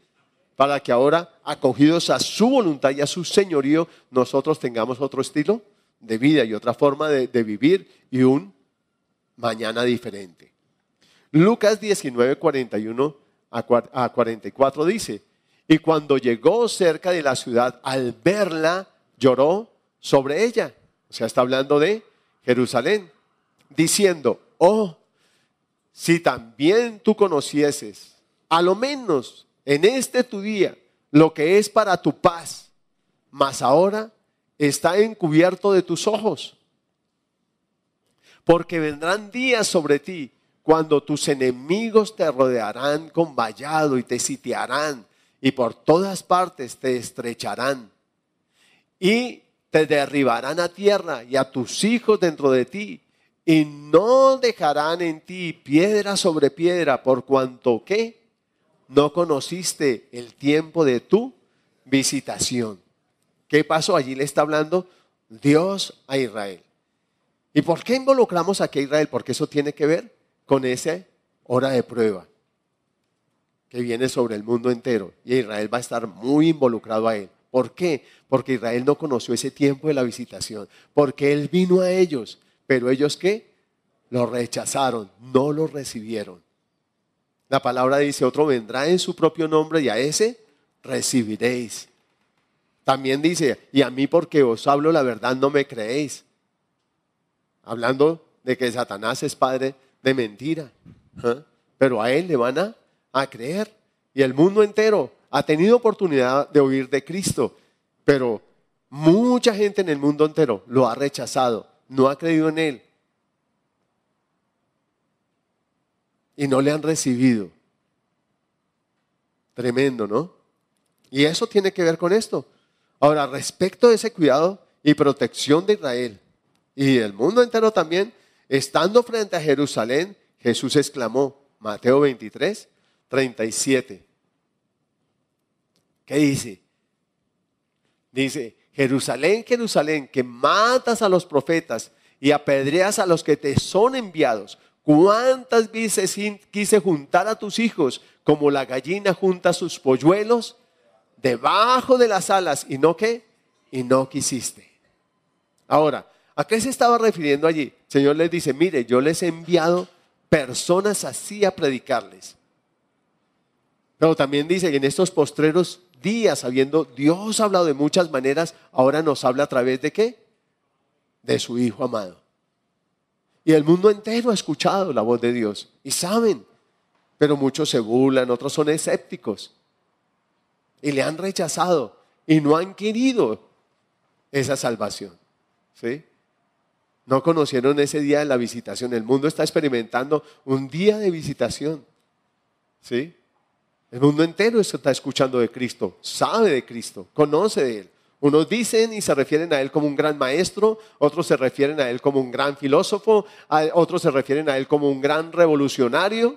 Para que ahora, acogidos a su voluntad y a su señorío, nosotros tengamos otro estilo de vida y otra forma de, de vivir y un mañana diferente. Lucas 19, 41 a 44 dice, y cuando llegó cerca de la ciudad, al verla, lloró sobre ella. O sea, está hablando de Jerusalén, diciendo, oh, si también tú conocieses, a lo menos en este tu día, lo que es para tu paz, mas ahora está encubierto de tus ojos. Porque vendrán días sobre ti cuando tus enemigos te rodearán con vallado y te sitiarán y por todas partes te estrecharán y te derribarán a tierra y a tus hijos dentro de ti y no dejarán en ti piedra sobre piedra por cuanto que no conociste el tiempo de tu visitación. ¿Qué pasó? Allí le está hablando Dios a Israel. ¿Y por qué involucramos aquí a Israel? Porque eso tiene que ver con esa hora de prueba que viene sobre el mundo entero. Y Israel va a estar muy involucrado a él. ¿Por qué? Porque Israel no conoció ese tiempo de la visitación. Porque él vino a ellos. Pero ellos qué? Lo rechazaron, no lo recibieron. La palabra dice, otro vendrá en su propio nombre y a ese recibiréis. También dice, y a mí porque os hablo la verdad no me creéis. Hablando de que Satanás es padre de mentira. ¿ah? Pero a él le van a, a creer. Y el mundo entero ha tenido oportunidad de oír de Cristo. Pero mucha gente en el mundo entero lo ha rechazado, no ha creído en él. Y no le han recibido. Tremendo, ¿no? Y eso tiene que ver con esto. Ahora, respecto de ese cuidado y protección de Israel y del mundo entero también, estando frente a Jerusalén, Jesús exclamó, Mateo 23, 37. ¿Qué dice? Dice, Jerusalén, Jerusalén, que matas a los profetas y apedreas a los que te son enviados. ¿Cuántas veces quise juntar a tus hijos como la gallina junta sus polluelos debajo de las alas y no qué? Y no quisiste. Ahora, ¿a qué se estaba refiriendo allí? El Señor les dice, mire, yo les he enviado personas así a predicarles. Pero también dice que en estos postreros días, habiendo Dios hablado de muchas maneras, ahora nos habla a través de qué? De su Hijo amado. Y el mundo entero ha escuchado la voz de Dios y saben pero muchos se burlan, otros son escépticos y le han rechazado y no han querido esa salvación. ¿Sí? No conocieron ese día de la visitación. El mundo está experimentando un día de visitación. ¿Sí? El mundo entero está escuchando de Cristo, sabe de Cristo, conoce de Él. Unos dicen y se refieren a Él como un gran maestro, otros se refieren a Él como un gran filósofo, otros se refieren a Él como un gran revolucionario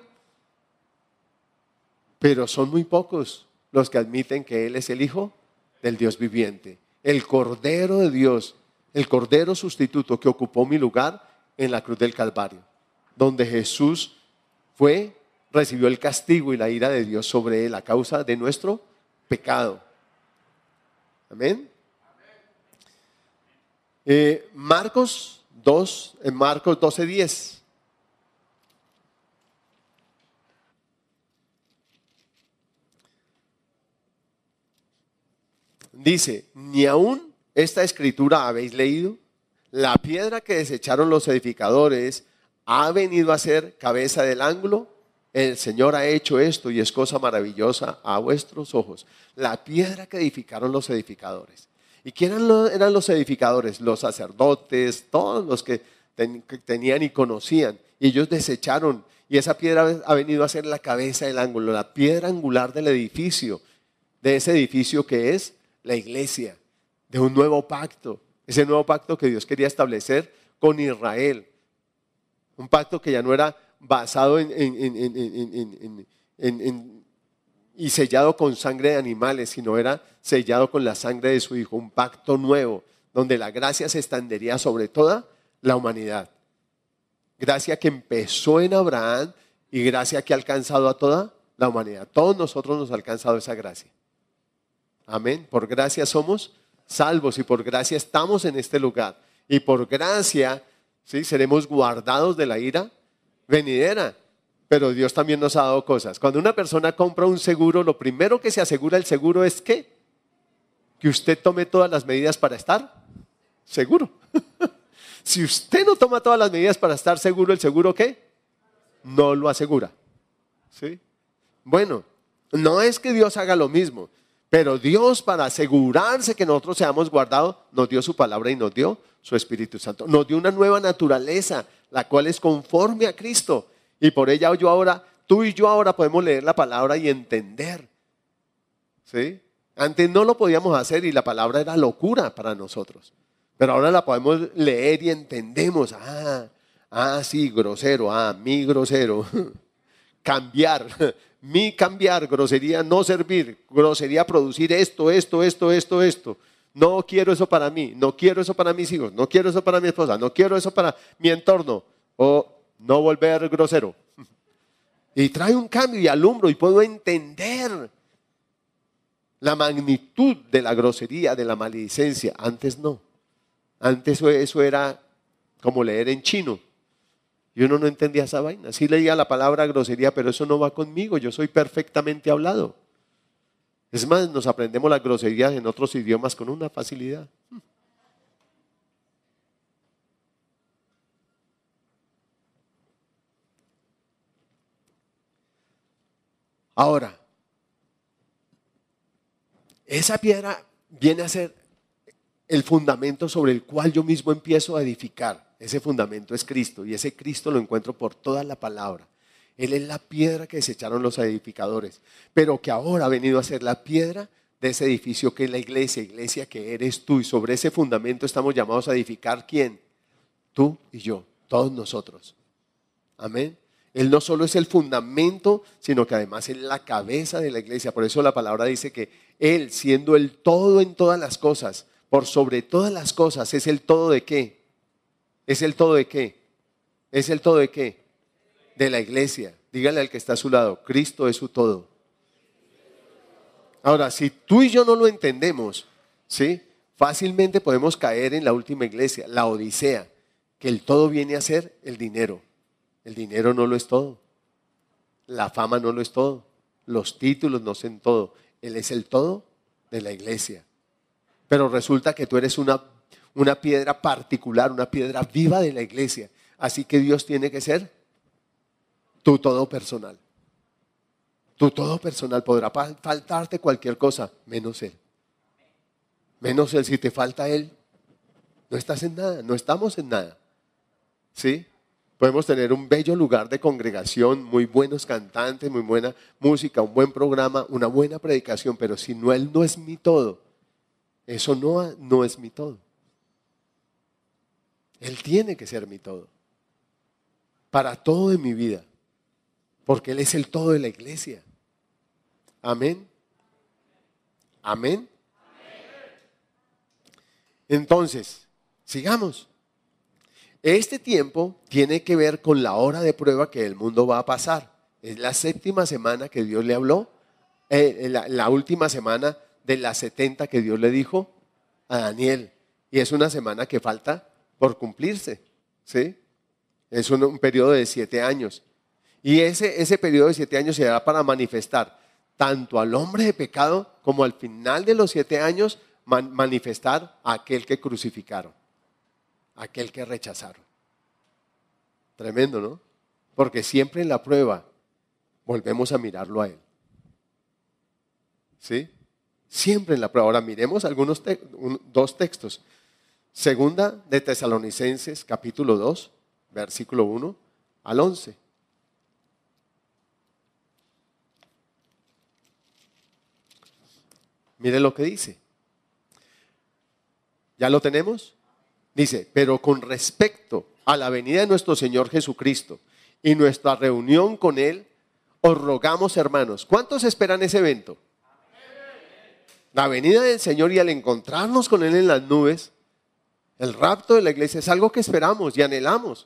pero son muy pocos los que admiten que Él es el Hijo del Dios viviente, el Cordero de Dios, el Cordero sustituto que ocupó mi lugar en la cruz del Calvario, donde Jesús fue, recibió el castigo y la ira de Dios sobre Él a causa de nuestro pecado. Amén. Eh, Marcos 2, en Marcos 12, 10. dice, ni aún esta escritura habéis leído. La piedra que desecharon los edificadores ha venido a ser cabeza del ángulo. El Señor ha hecho esto y es cosa maravillosa a vuestros ojos. La piedra que edificaron los edificadores. ¿Y quién eran los edificadores? Los sacerdotes, todos los que tenían y conocían. Y ellos desecharon. Y esa piedra ha venido a ser la cabeza del ángulo, la piedra angular del edificio. De ese edificio que es la iglesia, de un nuevo pacto, ese nuevo pacto que Dios quería establecer con Israel. Un pacto que ya no era basado en, y sellado con sangre de animales, sino era sellado con la sangre de su Hijo, un pacto nuevo, donde la gracia se extendería sobre toda la humanidad. Gracia que empezó en Abraham y gracia que ha alcanzado a toda la humanidad. Todos nosotros nos ha alcanzado esa gracia. Amén. Por gracia somos salvos y por gracia estamos en este lugar. Y por gracia, ¿sí? Seremos guardados de la ira venidera. Pero Dios también nos ha dado cosas. Cuando una persona compra un seguro, lo primero que se asegura el seguro es que que usted tome todas las medidas para estar seguro. si usted no toma todas las medidas para estar seguro, ¿el seguro qué? No lo asegura. ¿Sí? Bueno, no es que Dios haga lo mismo. Pero Dios, para asegurarse que nosotros seamos guardados, nos dio su palabra y nos dio su Espíritu Santo. Nos dio una nueva naturaleza, la cual es conforme a Cristo. Y por ella yo ahora, tú y yo ahora podemos leer la palabra y entender. ¿Sí? Antes no lo podíamos hacer y la palabra era locura para nosotros. Pero ahora la podemos leer y entendemos. Ah, ah, sí, grosero, ah, mi grosero. Cambiar mi cambiar, grosería no servir, grosería producir esto, esto, esto, esto, esto. No quiero eso para mí, no quiero eso para mis hijos, no quiero eso para mi esposa, no quiero eso para mi entorno. O no volver grosero. Y trae un cambio y alumbro y puedo entender la magnitud de la grosería, de la maledicencia. Antes no. Antes eso era como leer en chino. Y uno no entendía esa vaina. Sí leía la palabra grosería, pero eso no va conmigo. Yo soy perfectamente hablado. Es más, nos aprendemos las groserías en otros idiomas con una facilidad. Ahora, esa piedra viene a ser el fundamento sobre el cual yo mismo empiezo a edificar. Ese fundamento es Cristo y ese Cristo lo encuentro por toda la palabra. Él es la piedra que desecharon los edificadores, pero que ahora ha venido a ser la piedra de ese edificio que es la iglesia, iglesia que eres tú. Y sobre ese fundamento estamos llamados a edificar quién? Tú y yo, todos nosotros. Amén. Él no solo es el fundamento, sino que además es la cabeza de la iglesia. Por eso la palabra dice que Él, siendo el todo en todas las cosas, por sobre todas las cosas, es el todo de qué? ¿Es el todo de qué? ¿Es el todo de qué? De la iglesia. Dígale al que está a su lado, Cristo es su todo. Ahora, si tú y yo no lo entendemos, ¿sí? Fácilmente podemos caer en la última iglesia, la Odisea, que el todo viene a ser el dinero. El dinero no lo es todo. La fama no lo es todo. Los títulos no son todo. Él es el todo de la iglesia. Pero resulta que tú eres una, una piedra particular, una piedra viva de la iglesia. Así que Dios tiene que ser tu todo personal. Tu todo personal podrá faltarte cualquier cosa, menos Él. Menos Él, si te falta Él, no estás en nada, no estamos en nada. ¿Sí? Podemos tener un bello lugar de congregación, muy buenos cantantes, muy buena música, un buen programa, una buena predicación, pero si no Él no es mi todo, eso no, no es mi todo. Él tiene que ser mi todo. Para todo en mi vida. Porque Él es el todo de la iglesia. Amén. Amén. Entonces, sigamos. Este tiempo tiene que ver con la hora de prueba que el mundo va a pasar. Es la séptima semana que Dios le habló, eh, la, última semana de las 70 que Dios le dijo a Daniel. Y es una semana que falta por cumplirse. ¿sí? Es un, periodo de siete años. Y ese, ese periodo de siete años se dará para manifestar tanto al hombre de pecado como al final de los siete años manifestar a aquel que crucificaron aquel que rechazaron. Tremendo, ¿no? Porque siempre en la prueba volvemos a mirarlo a Él. ¿Sí? Siempre en la prueba. Ahora miremos algunos dos textos. Segunda de Tesalonicenses, capítulo 2, versículo 1 al 11. Mire lo que dice. ¿Ya lo tenemos? Dice, pero con respecto a la venida de nuestro Señor Jesucristo y nuestra reunión con Él, os rogamos, hermanos, ¿cuántos esperan ese evento? La venida del Señor y al encontrarnos con Él en las nubes, el rapto de la iglesia es algo que esperamos y anhelamos.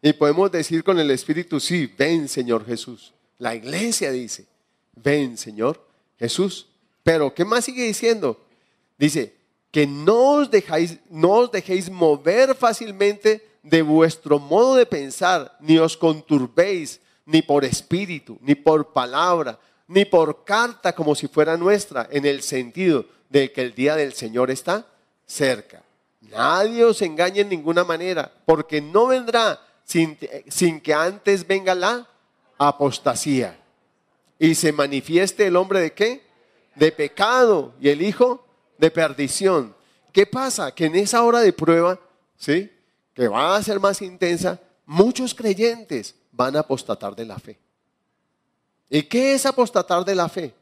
Y podemos decir con el Espíritu, sí, ven Señor Jesús. La iglesia dice, ven Señor Jesús. Pero, ¿qué más sigue diciendo? Dice, que no os, dejáis, no os dejéis mover fácilmente de vuestro modo de pensar, ni os conturbéis, ni por espíritu, ni por palabra, ni por carta como si fuera nuestra, en el sentido de que el día del Señor está cerca. Nadie os engañe en ninguna manera, porque no vendrá sin, sin que antes venga la apostasía y se manifieste el hombre de qué? De pecado y el hijo de perdición. ¿Qué pasa? Que en esa hora de prueba, ¿sí? Que va a ser más intensa, muchos creyentes van a apostatar de la fe. ¿Y qué es apostatar de la fe?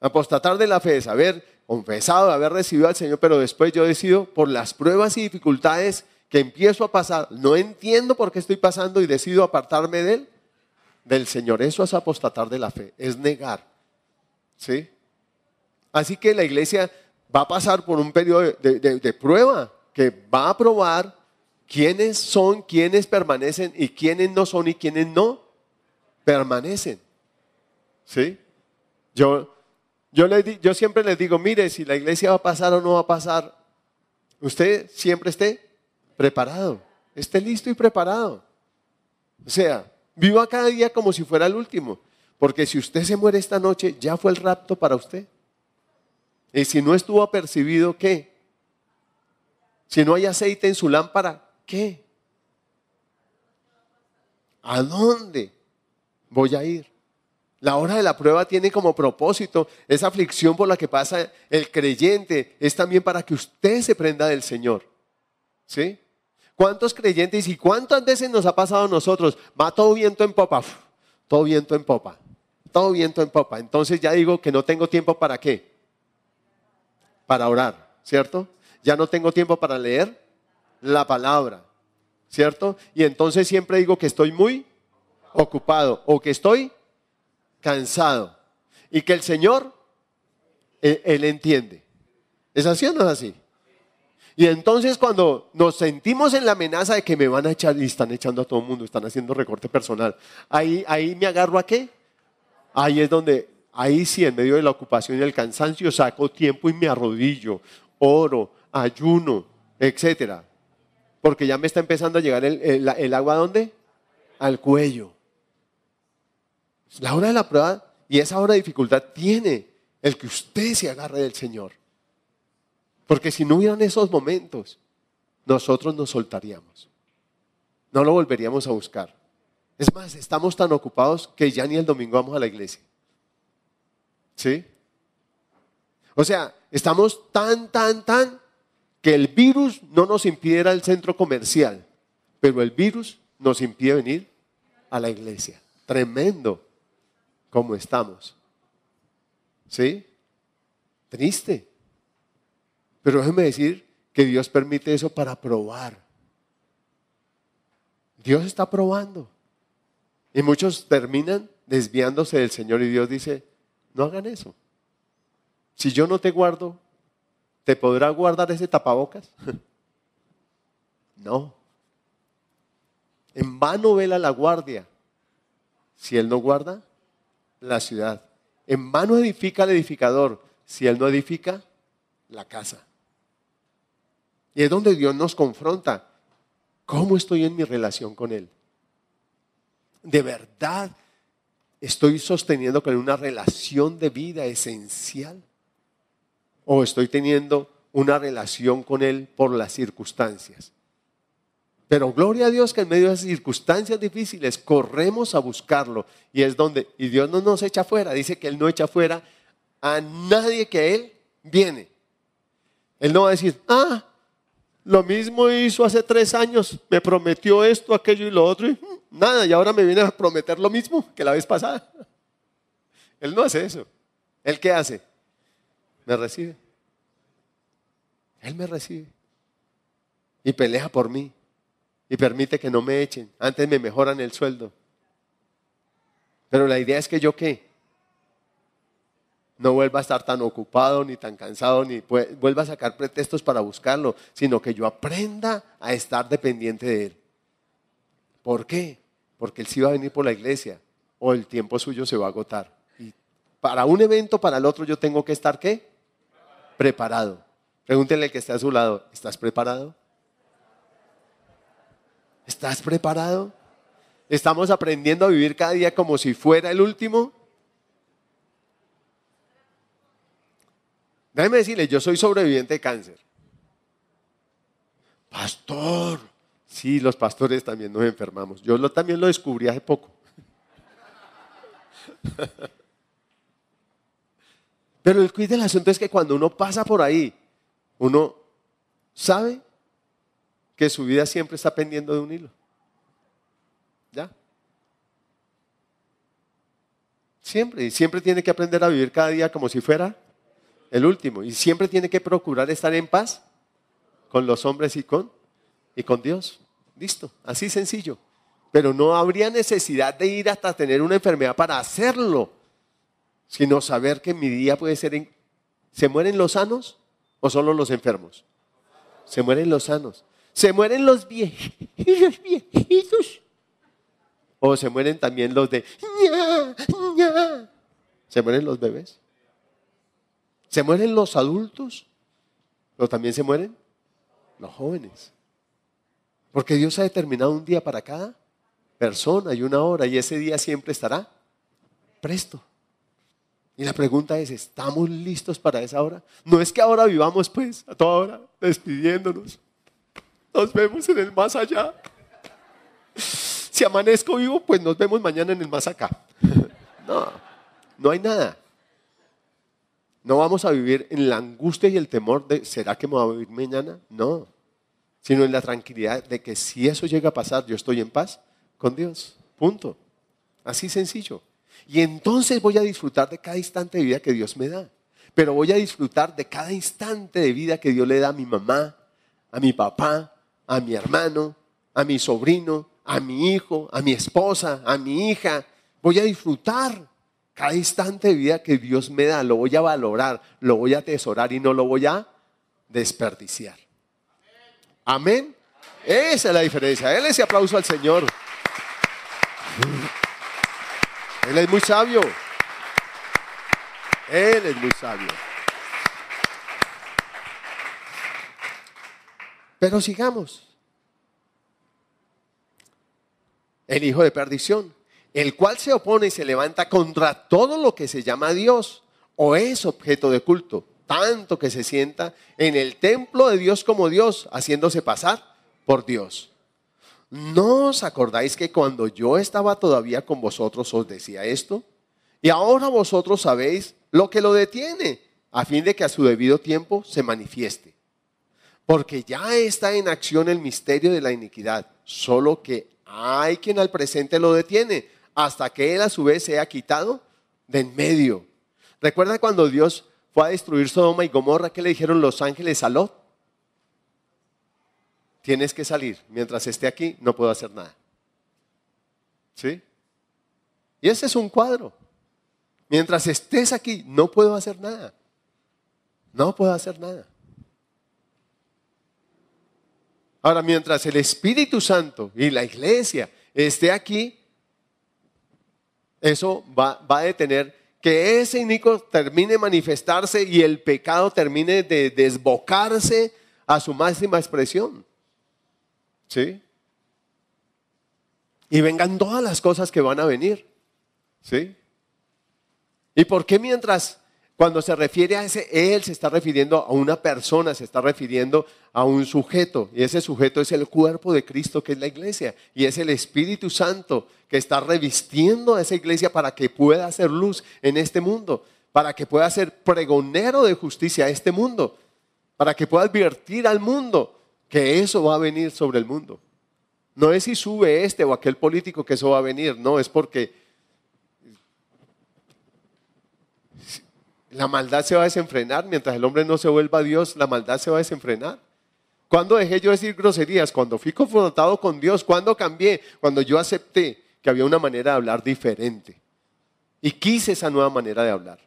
Apostatar de la fe es haber confesado, haber recibido al Señor, pero después yo decido por las pruebas y dificultades que empiezo a pasar, no entiendo por qué estoy pasando y decido apartarme de él, del Señor. Eso es apostatar de la fe, es negar. ¿Sí? Así que la iglesia va a pasar por un periodo de, prueba que va a probar quiénes son, quiénes permanecen y quiénes no son y quiénes no permanecen. ¿Sí? Yo, yo, yo siempre les digo, mire, si la iglesia va a pasar o no va a pasar, usted siempre esté preparado, esté listo y preparado. O sea, viva cada día como si fuera el último, porque si usted se muere esta noche, ya fue el rapto para usted. Y si no estuvo apercibido, ¿qué? Si no hay aceite en su lámpara, ¿qué? ¿A dónde voy a ir? La hora de la prueba tiene como propósito esa aflicción por la que pasa el creyente, es también para que usted se prenda del Señor. ¿Sí? ¿Cuántos creyentes y cuántas veces nos ha pasado a nosotros? Va todo viento en popa, todo viento en popa, todo viento en popa. Entonces ya digo que no tengo tiempo para qué? Para orar, ¿cierto? Ya no tengo tiempo para leer la palabra, ¿cierto? Y entonces siempre digo que estoy muy ocupado o que estoy cansado. Y que el Señor, él, entiende. ¿Es así o no es así? Y entonces cuando nos sentimos en la amenaza de que me van a echar y están echando a todo el mundo, están haciendo recorte personal, ahí, ahí me agarro a qué? Ahí es donde, ahí sí, en medio de la ocupación y el cansancio, saco tiempo y me arrodillo, oro, ayuno, etcétera. Porque ya me está empezando a llegar el, el agua a dónde? Al cuello. La hora de la prueba y esa hora de dificultad tiene el que usted se agarre del Señor. Porque si no hubieran esos momentos, nosotros nos soltaríamos. No lo volveríamos a buscar. Es más, estamos tan ocupados que ya ni el domingo vamos a la iglesia. ¿Sí? O sea, estamos tan, tan, tan que el virus no nos impide ir al centro comercial, pero el virus nos impide venir a la iglesia. Tremendo como estamos. ¿Sí? Triste. Pero déjeme decir que Dios permite eso para probar. Dios está probando. Y muchos terminan desviándose del Señor y Dios dice, no hagan eso. Si yo no te guardo, ¿te podrá guardar ese tapabocas? no. En vano vela la guardia. Si Él no guarda, la ciudad. En mano edifica el edificador, si él no edifica, la casa. Y es donde Dios nos confronta. ¿Cómo estoy en mi relación con Él? ¿De verdad estoy sosteniendo con una relación de vida esencial? ¿O estoy teniendo una relación con Él por las circunstancias? Pero gloria a Dios que en medio de circunstancias difíciles corremos a buscarlo. Y es donde, y Dios no nos echa fuera, dice que Él no echa fuera a nadie que Él viene. Él no va a decir, ah, lo mismo hizo hace tres años, me prometió esto, aquello y lo otro, y mm, nada, y ahora me viene a prometer lo mismo que la vez pasada. Él no hace eso. ¿Él qué hace? Me recibe. Él me recibe. Y pelea por mí y permite que no me echen. Antes me mejoran el sueldo. Pero la idea es que yo qué? No vuelva a estar tan ocupado, ni tan cansado, ni vuelva a sacar pretextos para buscarlo, sino que yo aprenda a estar dependiente de Él. ¿Por qué? Porque Él sí va a venir por la iglesia o el tiempo suyo se va a agotar. Y para un evento, para el otro, yo tengo que estar qué? Preparado. Pregúntenle que esté a su lado, ¿estás preparado? ¿Estás preparado? ¿Estamos aprendiendo a vivir cada día como si fuera el último? Déjeme decirle, yo soy sobreviviente de cáncer. Pastor. Sí, los pastores también nos enfermamos. Yo también lo descubrí hace poco. Pero el cuid del asunto es que cuando uno pasa por ahí, uno sabe que su vida siempre está pendiendo de un hilo. ¿Ya? Siempre, y siempre tiene que aprender a vivir cada día como si fuera el último. Y siempre tiene que procurar estar en paz con los hombres y con, y con Dios. Listo, así sencillo. Pero no habría necesidad de ir hasta tener una enfermedad para hacerlo, sino saber que mi día puede ser en... ¿Se mueren los sanos o solo los enfermos? Se mueren los sanos. Se mueren los viejitos, viejitos. O se mueren también los de Se mueren los bebés. Se mueren los adultos. Pero también se mueren los jóvenes. Porque Dios ha determinado un día para cada persona y una hora. Y ese día siempre estará presto. Y la pregunta es, ¿estamos listos para esa hora? No es que ahora vivamos pues a toda hora despidiéndonos. Nos vemos en el más allá. Si amanezco vivo, pues nos vemos mañana en el más acá. No. no hay nada. No vamos a vivir en la angustia y el temor de, ¿será que me voy a vivir mañana? No, sino en la tranquilidad de que si eso llega a pasar, yo estoy en paz con Dios. Punto. Así sencillo. Y entonces voy a disfrutar de cada instante de vida que Dios me da. Pero voy a disfrutar de cada instante de vida que Dios le da a mi mamá, a mi papá, a mi hermano, a mi sobrino, a mi hijo, a mi esposa, a mi hija. Voy a disfrutar cada instante de vida que Dios me da. Lo voy a valorar, lo voy a atesorar y no lo voy a desperdiciar. Amén. Esa es la diferencia. Él ese aplauso al Señor. Él es muy sabio. Él es muy sabio. Pero sigamos. El hijo de perdición, el cual se opone y se levanta contra todo lo que se llama Dios o es objeto de culto, tanto que se sienta en el templo de Dios como Dios, haciéndose pasar por Dios. ¿No os acordáis que cuando yo estaba todavía con vosotros os decía esto? Y ahora vosotros sabéis lo que lo detiene, a fin de que a su debido tiempo se manifieste. Porque ya está en acción el misterio de la iniquidad, solo que hay quien al presente lo detiene, hasta que él a su vez sea quitado de en medio. ¿Recuerda cuando Dios fue a destruir Sodoma y Gomorra? ¿Qué le dijeron los ángeles a Lot? tienes que salir. Mientras esté aquí, no puedo hacer nada. ¿Sí? Y ese es un cuadro. Mientras estés aquí, no puedo hacer nada. No puedo hacer nada. Ahora, mientras el Espíritu Santo y la iglesia esté aquí, eso va, va a detener que ese inico termine de manifestarse y el pecado termine de desbocarse a su máxima expresión. ¿Sí? Y vengan todas las cosas que van a venir. ¿Sí? ¿Y por qué mientras cuando se refiere a ese, él se está refiriendo a una persona, se está refiriendo a un sujeto. Y ese sujeto es el cuerpo de Cristo, que es la iglesia. Y es el Espíritu Santo que está revistiendo a esa iglesia para que pueda hacer luz en este mundo, para que pueda ser pregonero de justicia a este mundo, para que pueda advertir al mundo que eso va a venir sobre el mundo. No es si sube este o aquel político que eso va a venir, no, es porque la maldad se va a desenfrenar. Mientras el hombre no se vuelva a Dios, la maldad se va a desenfrenar. ¿Cuándo dejé yo decir groserías? Cuando fui confrontado con Dios. ¿Cuándo cambié? Cuando yo acepté que había una manera de hablar diferente. Y quise esa nueva manera de hablar.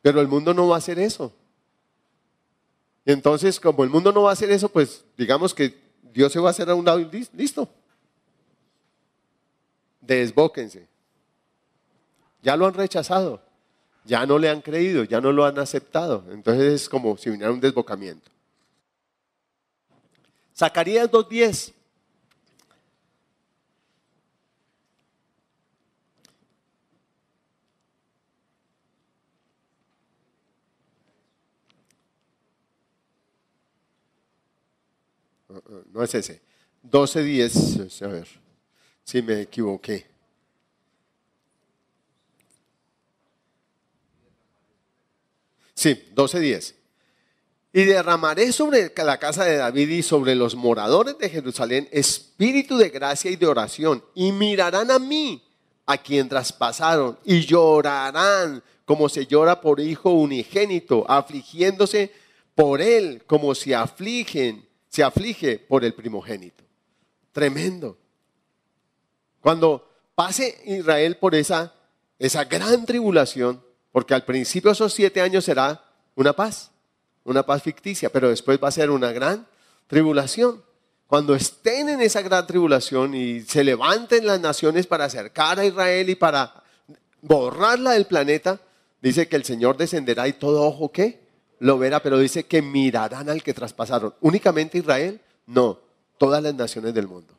Pero el mundo no va a hacer eso. Entonces, como el mundo no va a hacer eso, pues digamos que Dios se va a hacer a un lado y listo. Desbóquense. Ya lo han rechazado, ya no le han creído, ya no lo han aceptado. Entonces es como si viniera un desbocamiento. Zacarías 2.10. no es ese. 12.10, a ver, si me equivoqué. Sí, 12.10. Y derramaré sobre la casa de David y sobre los moradores de Jerusalén espíritu de gracia y de oración. Y mirarán a mí, a quien traspasaron, y llorarán como se llora por hijo unigénito, afligiéndose por él como se afligen se aflige por el primogénito. Tremendo. Cuando pase Israel por esa, esa gran tribulación, porque al principio esos siete años será una paz, una paz ficticia, pero después va a ser una gran tribulación. Cuando estén en esa gran tribulación y se levanten las naciones para acercar a Israel y para borrarla del planeta, dice que el Señor descenderá y todo ojo que lo verá, pero dice que mirarán al que traspasaron. ¿Únicamente Israel? No, todas las naciones del mundo.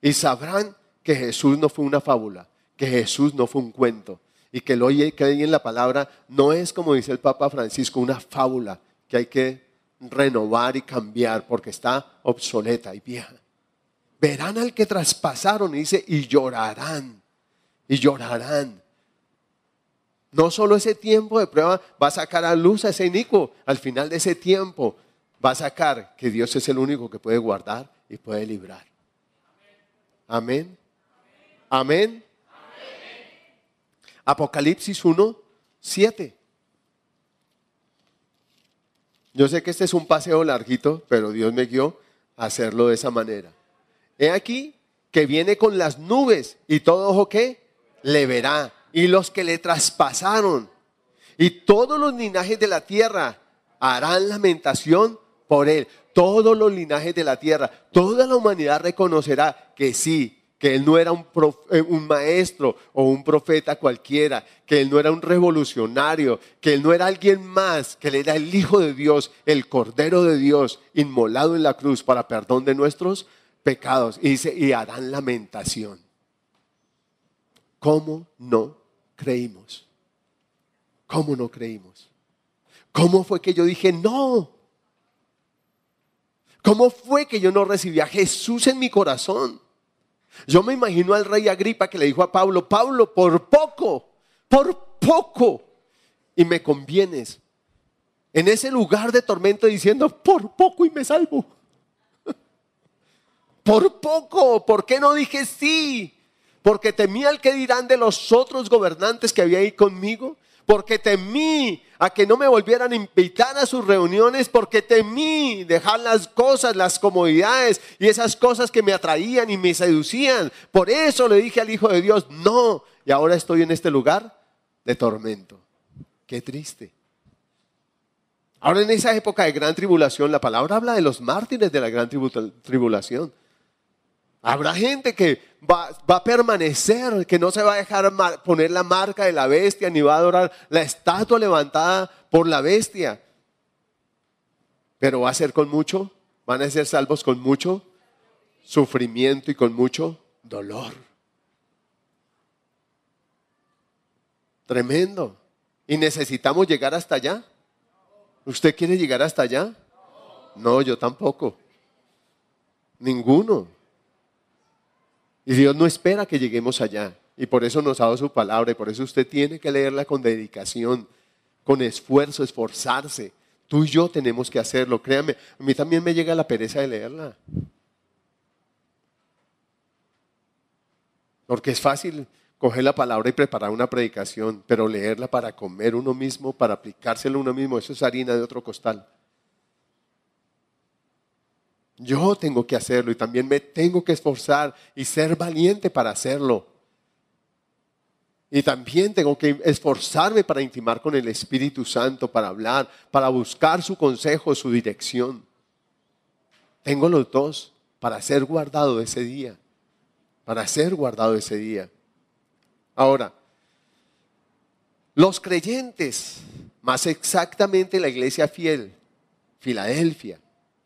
Y sabrán que Jesús no fue una fábula, que Jesús no fue un cuento, y que lo que hay en la palabra no es, como dice el Papa Francisco, una fábula que hay que renovar y cambiar porque está obsoleta y vieja. Verán al que traspasaron, y dice, y llorarán, y llorarán. No solo ese tiempo de prueba va a sacar a luz a ese inicuo. Al final de ese tiempo va a sacar que Dios es el único que puede guardar y puede librar. Amén. Amén. Apocalipsis 1, 7. Yo sé que este es un paseo larguito, pero Dios me guió a hacerlo de esa manera. He aquí que viene con las nubes y todo ojo que le verá y los que le traspasaron y todos los linajes de la tierra harán lamentación por él. Todos los linajes de la tierra, toda la humanidad reconocerá que sí, que él no era un, eh, un, maestro o un profeta cualquiera, que él no era un revolucionario, que él no era alguien más, que él era el Hijo de Dios, el Cordero de Dios, inmolado en la cruz para perdón de nuestros pecados. Y dice, y harán lamentación. ¿Cómo no creímos? ¿Cómo no creímos? ¿Cómo fue que yo dije no? ¿Cómo fue que yo no recibí a Jesús en mi corazón? Yo me imagino al rey Agripa que le dijo a Pablo, Pablo, por poco, por poco, y me convienes. En ese lugar de tormento diciendo, por poco y me salvo. Por poco, ¿por qué no dije sí? Porque temí al que dirán de los otros gobernantes que había ahí conmigo porque temí a que no me volvieran a invitar a sus reuniones, porque temí dejar las cosas, las comodidades y esas cosas que me atraían y me seducían. Por eso le dije al Hijo de Dios, no, y ahora estoy en este lugar de tormento. Qué triste. Ahora en esa época de gran tribulación, la palabra habla de los mártires de la gran tribulación. Habrá gente que va, a permanecer, que no se va a dejar poner la marca de la bestia, ni va a adorar la estatua levantada por la bestia. Pero va a ser con mucho, van a ser salvos con mucho sufrimiento y con mucho dolor. Tremendo. ¿Y necesitamos llegar hasta allá? ¿Usted quiere llegar hasta allá? No, yo tampoco. Ninguno. Y Dios no espera que lleguemos allá. Y por eso nos ha dado su palabra. Y por eso usted tiene que leerla con dedicación, con esfuerzo, esforzarse. Tú y yo tenemos que hacerlo. Créame, a mí también me llega la pereza de leerla. Porque es fácil coger la palabra y preparar una predicación, pero leerla para comer uno mismo, para aplicárselo uno mismo, eso es harina de otro costal. Yo tengo que hacerlo y también me tengo que esforzar y ser valiente para hacerlo. Y también tengo que esforzarme para intimar con el Espíritu Santo, para hablar, para buscar su consejo, su dirección. Tengo los dos para ser guardado ese día, para ser guardado ese día. Ahora, los creyentes, más exactamente la iglesia fiel, Filadelfia,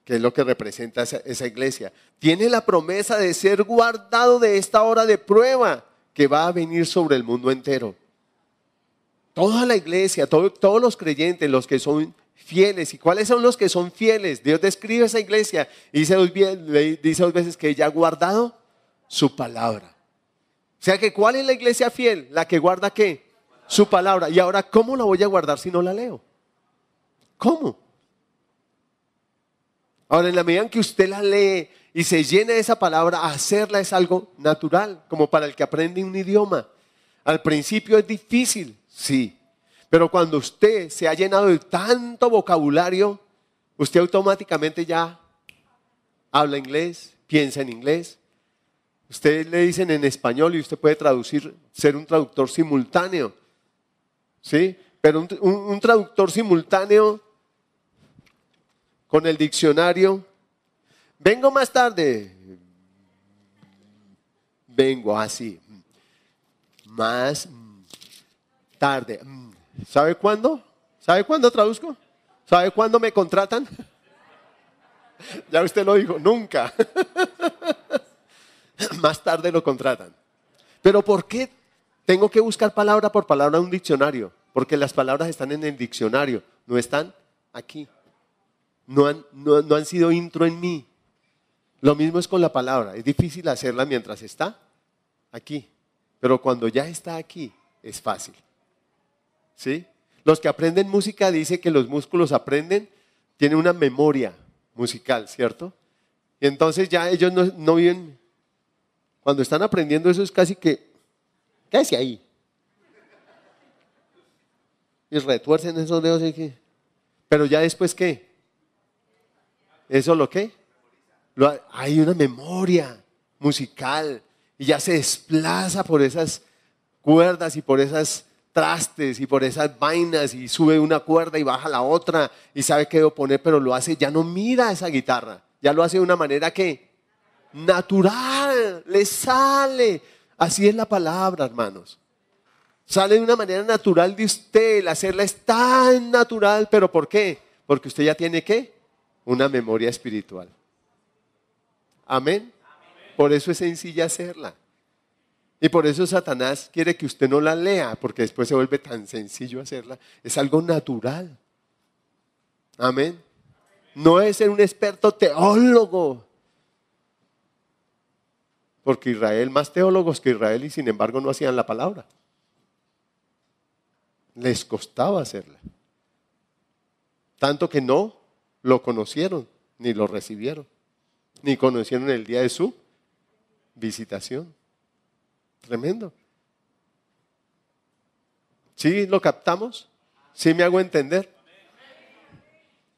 que es lo que representa esa, iglesia, tiene la promesa de ser guardado de esta hora de prueba que va a venir sobre el mundo entero. Toda la iglesia, todos los creyentes, los que son fieles. ¿Y cuáles son los que son fieles? Dios describe esa iglesia y dice dos, dice dos veces que ella ha guardado su palabra. O sea que ¿cuál es la iglesia fiel? La que guarda qué? Su palabra. Y ahora, ¿cómo la voy a guardar si no la leo? ¿Cómo? Ahora, en la medida en que usted la lee y se llena de esa palabra, hacerla es algo natural, como para el que aprende un idioma. Al principio es difícil, sí, pero cuando usted se ha llenado de tanto vocabulario, usted automáticamente ya habla inglés, piensa en inglés. Usted le dicen en español y usted puede traducir, ser un traductor simultáneo. ¿Sí? Pero un traductor simultáneo con el diccionario. Vengo más tarde. Vengo así. Más tarde. ¿Sabe cuándo? ¿Sabe cuándo traduzco? ¿Sabe cuándo me contratan? Ya usted lo dijo, nunca. Más tarde lo contratan. Pero ¿por qué tengo que buscar palabra por palabra en un diccionario? Porque las palabras están en el diccionario, no están aquí no han, no, han sido intro en mí. Lo mismo es con la palabra. Es difícil hacerla mientras está aquí. Pero cuando ya está aquí, es fácil. ¿Sí? Los que aprenden música dicen que los músculos aprenden, tienen una memoria musical, ¿cierto? Y entonces ya ellos no, no viven, cuando están aprendiendo eso es casi que, quédese ahí. Y retuercen esos dedos y que, pero ya después qué? ¿Eso lo qué? hay una memoria musical y ya se desplaza por esas cuerdas y por esas trastes y por esas vainas y sube una cuerda y baja la otra y sabe qué debo poner, pero lo hace, ya no mira esa guitarra, ya lo hace de una manera que natural, le sale. Así es la palabra, hermanos. Sale de una manera natural de usted, el hacerla es tan natural, pero ¿por qué? Porque usted ya tiene qué? Una memoria espiritual. Amén. Por eso es sencilla hacerla. Y por eso Satanás quiere que usted no la lea, porque después se vuelve tan sencillo hacerla. Es algo natural. Amén. No es ser un experto teólogo. Porque Israel, más teólogos que Israel, y sin embargo no hacían la palabra. Les costaba hacerla. Tanto que no lo conocieron, ni lo recibieron, ni conocieron el día de su visitación. Tremendo. ¿Sí lo captamos? ¿Sí me hago entender?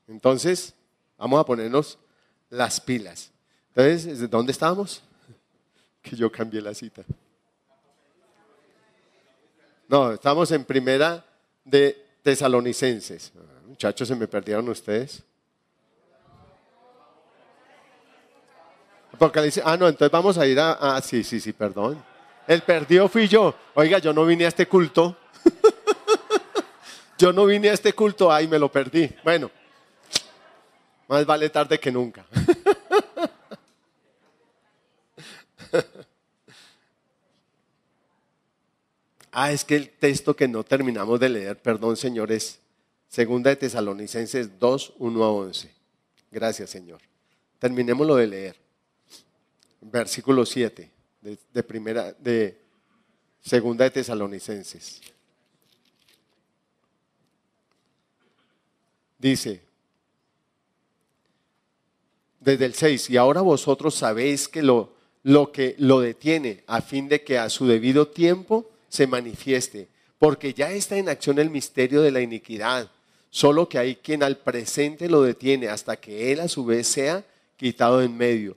Entonces, vamos a ponernos las pilas. Entonces, ¿dónde estábamos? Que yo cambié la cita. No, estamos en primera de tesalonicenses. Muchachos, se me perdieron ustedes. Apocalipsis. Ah, no, entonces vamos a ir a. Ah, sí, sí, sí, perdón. El perdido fui yo. Oiga, yo no vine a este culto. yo no vine a este culto, ay, me lo perdí. Bueno, más vale tarde que nunca. ah, es que el texto que no terminamos de leer, perdón, señores, segunda de Tesalonicenses 2, 1 a 11. Gracias, Señor. Terminémoslo de leer. Versículo 7 de, primera, de segunda de Tesalonicenses. Dice, desde el 6, y ahora vosotros sabéis que lo, lo que lo detiene a fin de que a su debido tiempo se manifieste, porque ya está en acción el misterio de la iniquidad, solo que hay quien al presente lo detiene hasta que él a su vez sea quitado en medio.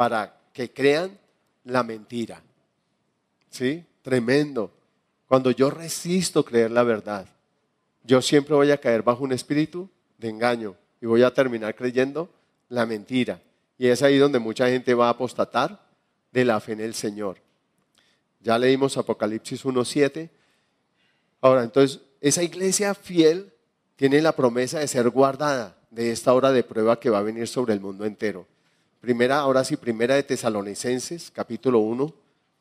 para que crean la mentira. ¿Sí? Tremendo. Cuando yo resisto creer la verdad, yo siempre voy a caer bajo un espíritu de engaño y voy a terminar creyendo la mentira. Y es ahí donde mucha gente va a apostatar de la fe en el Señor. Ya leímos Apocalipsis 1.7. Ahora, entonces, esa iglesia fiel tiene la promesa de ser guardada de esta hora de prueba que va a venir sobre el mundo entero. Primera, ahora sí, primera de Tesalonicenses, capítulo 1,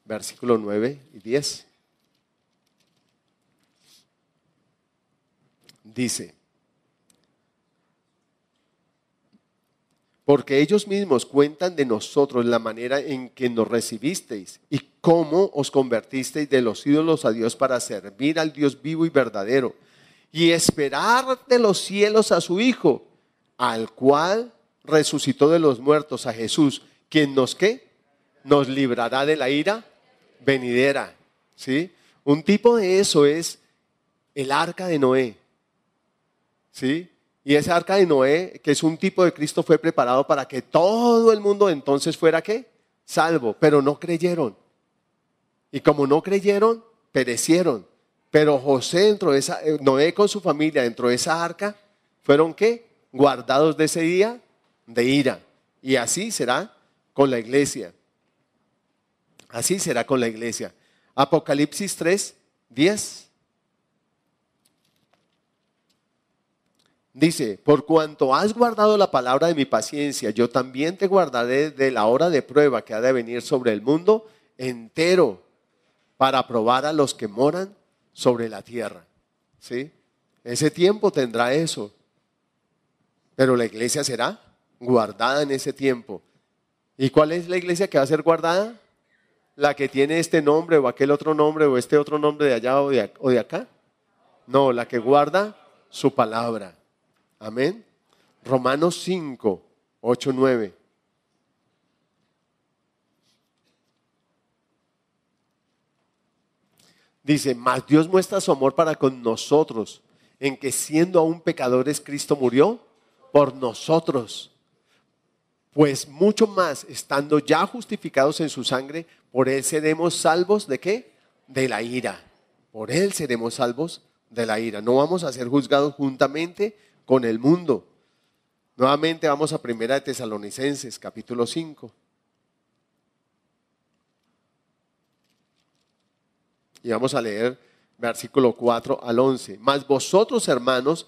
versículo 9 y 10. Dice, porque ellos mismos cuentan de nosotros la manera en que nos recibisteis y cómo os convertisteis de los ídolos a Dios para servir al Dios vivo y verdadero y esperar de los cielos a su Hijo, al cual resucitó de los muertos a Jesús, quien nos qué? Nos librará de la ira venidera. ¿Sí? Un tipo de eso es el arca de Noé. ¿Sí? Y ese arca de Noé, que es un tipo de Cristo, fue preparado para que todo el mundo entonces fuera qué? Salvo, pero no creyeron. Y como no creyeron, perecieron. Pero José dentro de esa, eh, Noé con su familia dentro de esa arca, fueron qué? Guardados de ese día de ira. Y así será con la iglesia. Así será con la iglesia. Apocalipsis 3, 10. Dice, por cuanto has guardado la palabra de mi paciencia, yo también te guardaré de la hora de prueba que ha de venir sobre el mundo entero para probar a los que moran sobre la tierra. ¿Sí? Ese tiempo tendrá eso. Pero la iglesia será guardada en ese tiempo. ¿Y cuál es la iglesia que va a ser guardada? La que tiene este nombre o aquel otro nombre o este otro nombre de allá o de, acá. No, la que guarda su palabra. Amén. Romanos 5, 8, 9. Dice, mas Dios muestra su amor para con nosotros, en que siendo aún pecadores, Cristo murió por nosotros. Pues mucho más, estando ya justificados en su sangre, por Él seremos salvos de qué? De la ira. Por Él seremos salvos de la ira. No vamos a ser juzgados juntamente con el mundo. Nuevamente vamos a Primera de Tesalonicenses, capítulo 5. Y vamos a leer versículo 4 al 11. Mas vosotros, hermanos,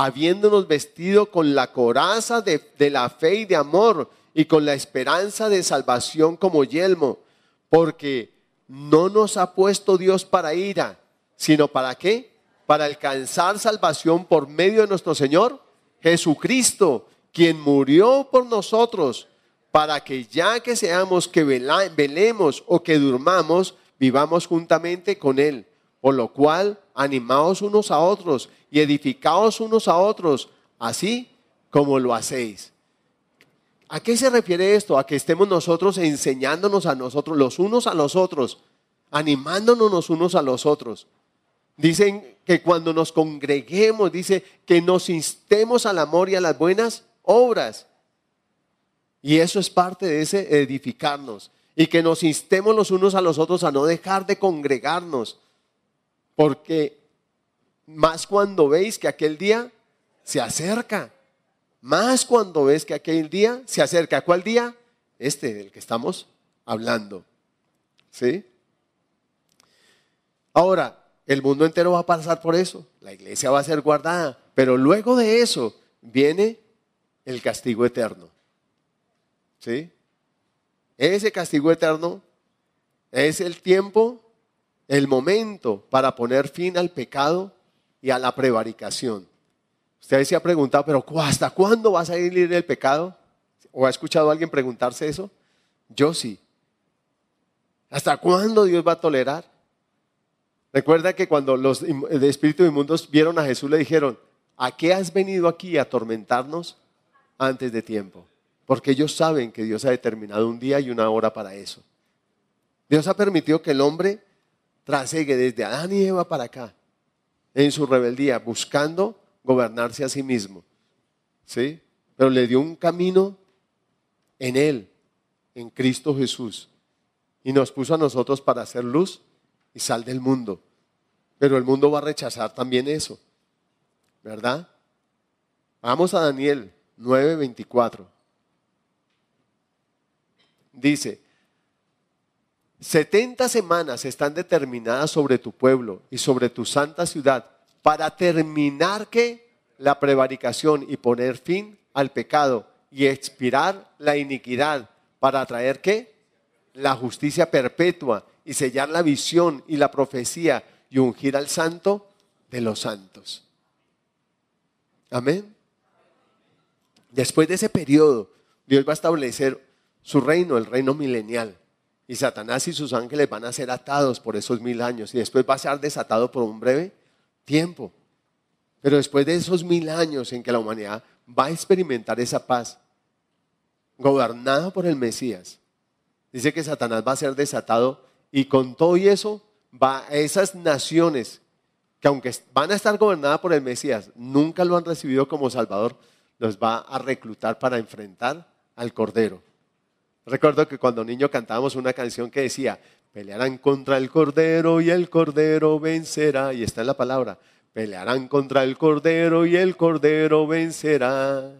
habiéndonos vestido con la coraza de, la fe y de amor y con la esperanza de salvación como yelmo, porque no nos ha puesto Dios para ira, sino para qué? Para alcanzar salvación por medio de nuestro Señor Jesucristo, quien murió por nosotros, para que ya que seamos que velemos o que durmamos, vivamos juntamente con Él. Por lo cual, animaos unos a otros y edificaos unos a otros, así como lo hacéis. ¿A qué se refiere esto? A que estemos nosotros enseñándonos a nosotros, los unos a los otros, animándonos los unos a los otros. Dicen que cuando nos congreguemos, dice que nos instemos al amor y a las buenas obras. Y eso es parte de ese edificarnos. Y que nos instemos los unos a los otros a no dejar de congregarnos. Porque más cuando veis que aquel día se acerca. Más cuando ves que aquel día se acerca. ¿Cuál día? Este del que estamos hablando. ¿Sí? Ahora, el mundo entero va a pasar por eso. La iglesia va a ser guardada. Pero luego de eso viene el castigo eterno. ¿Sí? Ese castigo eterno es el tiempo, el momento para poner fin al pecado y a la prevaricación. Usted se ha preguntado, pero ¿hasta cuándo va a salir el pecado? ¿O ha escuchado a alguien preguntarse eso? Yo sí. ¿Hasta cuándo Dios va a tolerar? Recuerda que cuando los espíritus inmundos vieron a Jesús le dijeron, ¿a qué has venido aquí a atormentarnos antes de tiempo? Porque ellos saben que Dios ha determinado un día y una hora para eso. Dios ha permitido que el hombre trasegue desde Adán y Eva para acá en su rebeldía, buscando gobernarse a sí mismo. ¿Sí? Pero le dio un camino en Él, en Cristo Jesús. Y nos puso a nosotros para hacer luz y sal del mundo. Pero el mundo va a rechazar también eso. ¿Verdad? Vamos a Daniel 9:24. Dice, 70 semanas están determinadas sobre tu pueblo y sobre tu santa ciudad para terminar que la prevaricación y poner fin al pecado y expirar la iniquidad para traer qué? La justicia perpetua y sellar la visión y la profecía y ungir al santo de los santos. Amén. Después de ese periodo, Dios va a establecer su reino, el reino milenial. Y Satanás y sus ángeles van a ser atados por esos mil años y después va a ser desatado por un breve tiempo. Pero después de esos mil años en que la humanidad va a experimentar esa paz, gobernada por el Mesías, dice que Satanás va a ser desatado y con todo y eso va a esas naciones que aunque van a estar gobernadas por el Mesías, nunca lo han recibido como Salvador, los va a reclutar para enfrentar al Cordero. Recuerdo que cuando niño cantábamos una canción que decía, pelearán contra el Cordero y el Cordero vencerá. Y está en la palabra, pelearán contra el Cordero y el Cordero vencerá.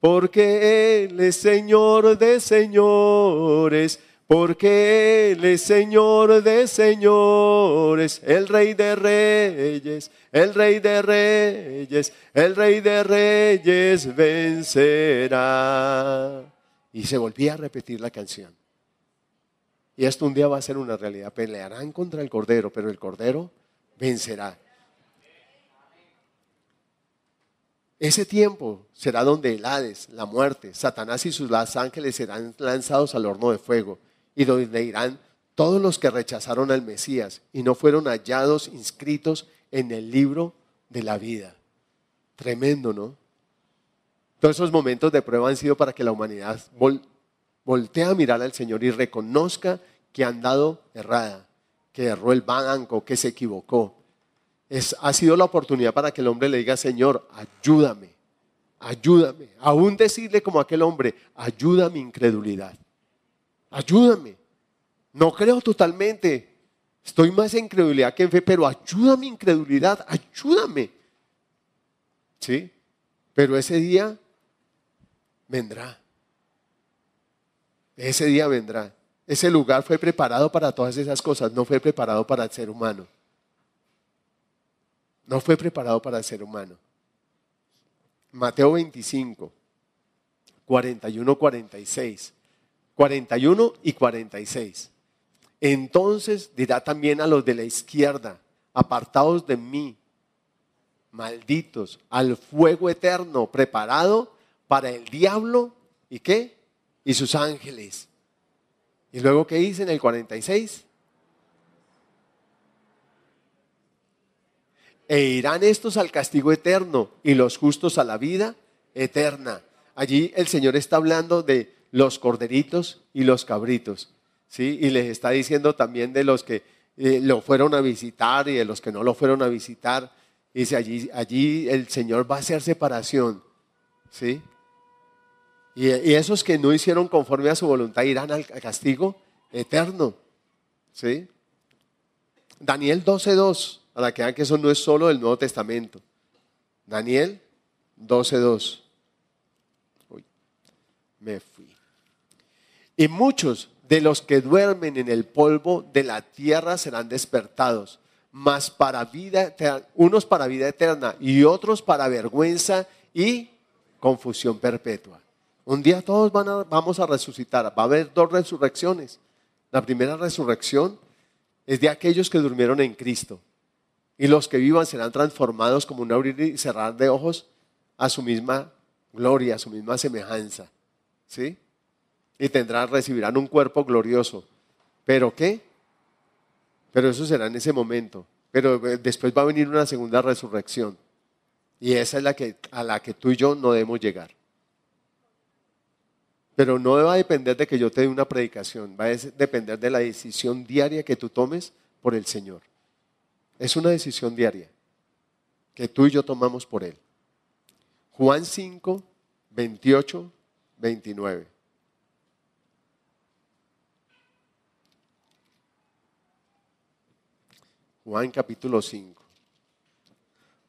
Porque Él es Señor de señores porque Él es Señor de señores, el Rey de reyes, el Rey de reyes, el Rey de reyes vencerá. Y se volvía a repetir la canción. Y esto un día va a ser una realidad. Pelearán contra el Cordero, pero el Cordero vencerá. Ese tiempo será donde el Hades, la muerte, Satanás y sus ángeles serán lanzados al horno de fuego y donde irán todos los que rechazaron al Mesías y no fueron hallados inscritos en el libro de la vida. Tremendo, ¿no? Todos esos momentos de prueba han sido para que la humanidad voltee a mirar al Señor y reconozca que han dado errada, que erró el banco, que se equivocó. Ha sido la oportunidad para que el hombre le diga, Señor, ayúdame, ayúdame. Aún decirle como aquel hombre, ayuda mi incredulidad. Ayúdame. No creo totalmente. Estoy más en incredulidad que en fe, pero ayuda mi incredulidad, ayúdame. ¿Sí? Pero ese día vendrá. Ese día vendrá. Ese lugar fue preparado para todas esas cosas, no fue preparado para el ser humano. No fue preparado para el ser humano. Mateo 25, 41, 46. 41 y 46. Entonces dirá también a los de la izquierda, apartados de mí, malditos, al fuego eterno preparado para el diablo y qué? Y sus ángeles. Y luego, ¿qué dice en el 46? E irán estos al castigo eterno y los justos a la vida eterna. Allí el Señor está hablando de los corderitos y los cabritos. ¿sí? Y les está diciendo también de los que eh, lo fueron a visitar y de los que no lo fueron a visitar. Dice, allí, allí el Señor va a hacer separación. ¿sí? Y, esos que no hicieron conforme a su voluntad irán al castigo eterno. ¿sí? Daniel 12.2, para que vean que eso no es solo del Nuevo Testamento. Daniel 12.2. Me fui. Y muchos de los que duermen en el polvo de la tierra serán despertados, mas para vida unos para vida eterna y otros para vergüenza y confusión perpetua. Un día todos vamos a resucitar. Va a haber dos resurrecciones. La primera resurrección es de aquellos que durmieron en Cristo. Y los que vivan serán transformados como un abrir y cerrar de ojos a su misma gloria, a su misma semejanza. ¿Sí? y tendrán, recibirán un cuerpo glorioso. ¿Pero qué? Pero eso será en ese momento. Pero eh, después va a venir una segunda resurrección. Y esa es la que, a la que tú y yo no debemos llegar. Pero no va a depender de que yo te dé una predicación, va a depender de la decisión diaria que tú tomes por el Señor. Es una decisión diaria que tú y yo tomamos por Él. Juan 5, 28, 29. Juan capítulo 5.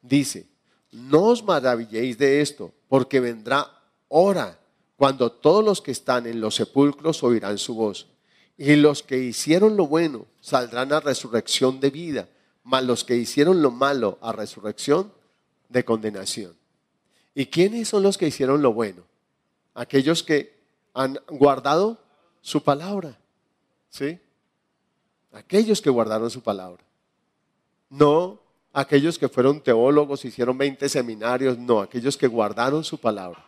Dice, no os maravilléis de esto, porque vendrá hora cuando todos los que están en los sepulcros oirán su voz. Y los que hicieron lo bueno saldrán a resurrección de vida, mas los que hicieron lo malo a resurrección de condenación. ¿Y quiénes son los que hicieron lo bueno? Aquellos que han guardado su palabra. ¿Sí? Aquellos que guardaron su palabra. No aquellos que fueron teólogos, hicieron 20 seminarios, no, aquellos que guardaron su palabra.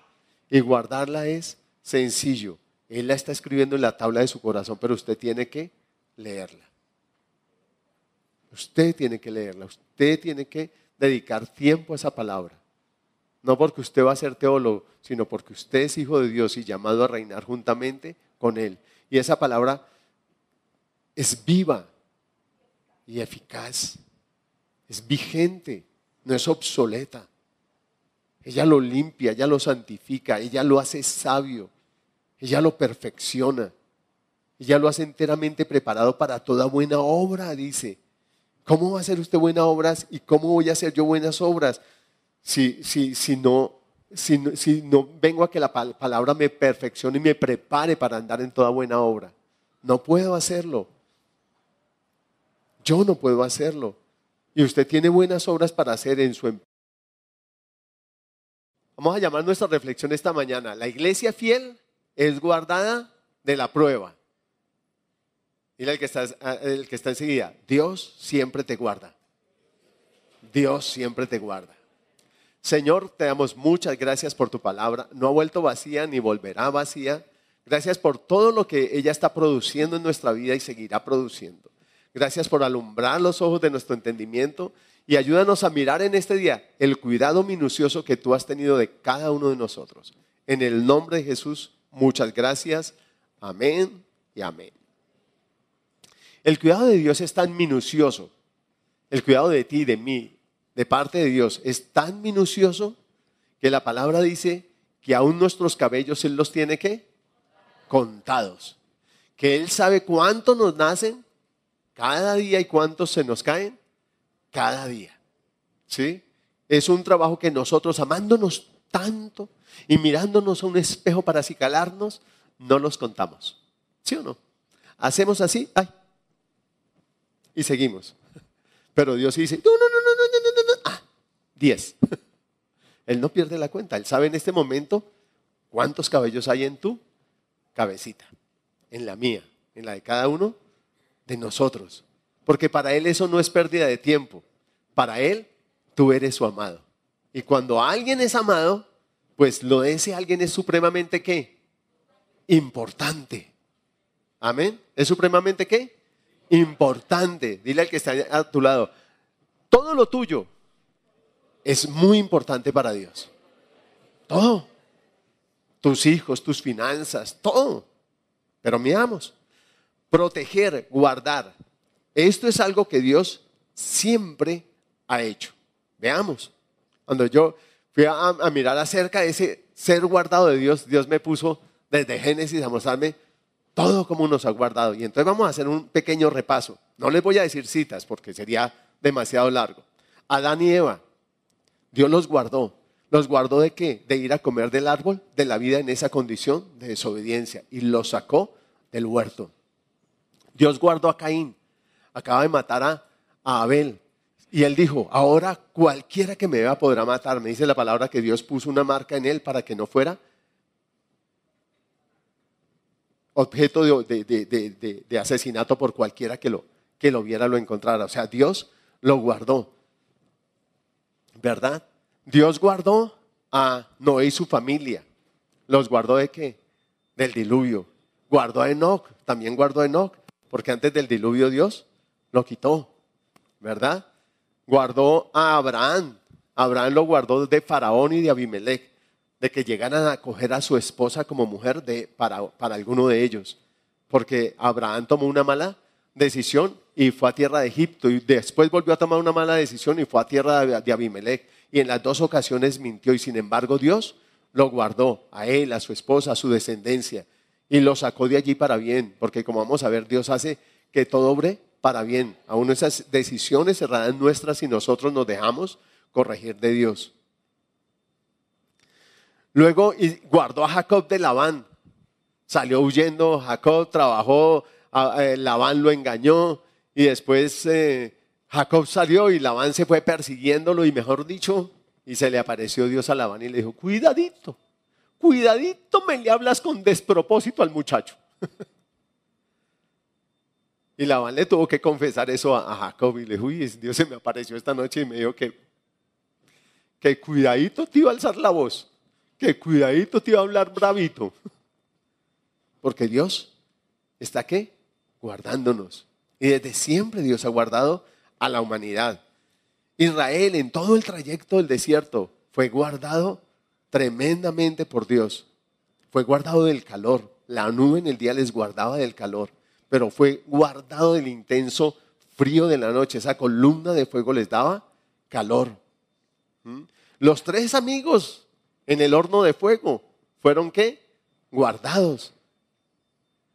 Y guardarla es sencillo. Él la está escribiendo en la tabla de su corazón, pero usted tiene que leerla. Usted tiene que leerla, usted tiene que dedicar tiempo a esa palabra. No porque usted va a ser teólogo, sino porque usted es hijo de Dios y llamado a reinar juntamente con Él. Y esa palabra es viva y eficaz es vigente, no es obsoleta. Ella lo limpia, ella lo santifica, ella lo hace sabio. Ella lo perfecciona. Ella lo hace enteramente preparado para toda buena obra, dice. ¿Cómo va a hacer usted buenas obras y cómo voy a hacer yo buenas obras si, si, si, no, si, si no vengo a que la palabra me perfeccione y me prepare para andar en toda buena obra? No puedo hacerlo. Yo no puedo hacerlo. Y usted tiene buenas obras para hacer en su. Vamos a llamar nuestra reflexión esta mañana. La iglesia fiel es guardada de la prueba. Mira el que está, el que está enseguida. Dios siempre te guarda. Dios siempre te guarda. Señor, te damos muchas gracias por tu palabra. No ha vuelto vacía ni volverá vacía. Gracias por todo lo que ella está produciendo en nuestra vida y seguirá produciendo. Gracias por alumbrar los ojos de nuestro entendimiento y ayúdanos a mirar en este día el cuidado minucioso que tú has tenido de cada uno de nosotros. En el nombre de Jesús, muchas gracias. Amén y amén. El cuidado de Dios es tan minucioso. El cuidado de ti, de mí, de parte de Dios es tan minucioso que la palabra dice que aún nuestros cabellos Él los tiene que contados. Que Él sabe cuántos nos nacen cada día y cuántos se nos caen cada día. ¿Sí? Es un trabajo que nosotros, amándonos tanto y mirándonos a un espejo para acicalarnos, no los contamos. ¿Sí o no? Hacemos así, ay, y seguimos. Pero Dios dice, no, no, no, no, no, no, no, ah, diez. Él no pierde la cuenta, Él sabe en este momento cuántos cabellos hay en tu cabecita, en la mía, en la de cada uno de nosotros. Porque para Él eso no es pérdida de tiempo. Para Él, tú eres su amado. Y cuando alguien es amado, pues lo de ese alguien es supremamente qué? Importante. Amén. ¿Es supremamente qué? importante. Dile al que está a tu lado, todo lo tuyo es muy importante para Dios. Todo. Tus hijos, tus finanzas, todo. Pero miramos, proteger, guardar. Esto es algo que Dios siempre ha hecho. Veamos. Cuando yo fui a, mirar acerca de ese ser guardado de Dios, Dios me puso desde Génesis a mostrarme todo como nos ha guardado. Y entonces vamos a hacer un pequeño repaso. No les voy a decir citas porque sería demasiado largo. Adán y Eva, Dios los guardó. ¿Los guardó de qué? De ir a comer del árbol de la vida en esa condición de desobediencia. Y los sacó del huerto. Dios guardó a Caín. Acaba de matar a, Abel. Y él dijo, ahora cualquiera que me vea podrá matar. Me dice la palabra que Dios puso una marca en él para que no fuera objeto de, asesinato por cualquiera que lo, que lo viera, lo encontrara. O sea, Dios lo guardó. ¿Verdad? Dios guardó a Noé y su familia. ¿Los guardó de qué? Del diluvio. Guardó a Enoch, también guardó a Enoch, porque antes del diluvio Dios lo quitó. ¿Verdad? Guardó a Abraham. Abraham lo guardó de Faraón y de Abimelech de que llegaran a coger a su esposa como mujer de, para, para alguno de ellos. Porque Abraham tomó una mala decisión y fue a tierra de Egipto y después volvió a tomar una mala decisión y fue a tierra de, Abimelech. Y en las dos ocasiones mintió y sin embargo Dios lo guardó a él, a su esposa, a su descendencia y lo sacó de allí para bien. Porque como vamos a ver, Dios hace que todo para bien. Aún esas decisiones cerradas nuestras y nosotros nos dejamos corregir de Dios. Luego guardó a Jacob de Labán. Salió huyendo, Jacob trabajó, eh, Labán lo engañó y después eh, Jacob salió y Labán se fue persiguiéndolo y mejor dicho, y se le apareció Dios a Labán y le dijo, cuidadito, cuidadito me le hablas con despropósito al muchacho. y Labán le tuvo que confesar eso a, Jacob y le dijo, uy, Dios se me apareció esta noche y me dijo que, que cuidadito te iba a alzar la voz que cuidadito te iba a hablar bravito. Porque Dios está aquí guardándonos. Y desde siempre Dios ha guardado a la humanidad. Israel en todo el trayecto del desierto fue guardado tremendamente por Dios. Fue guardado del calor. La nube en el día les guardaba del calor, pero fue guardado del intenso frío de la noche. Esa columna de fuego les daba calor. ¿Mm? Los tres amigos en el horno de fuego fueron qué? guardados.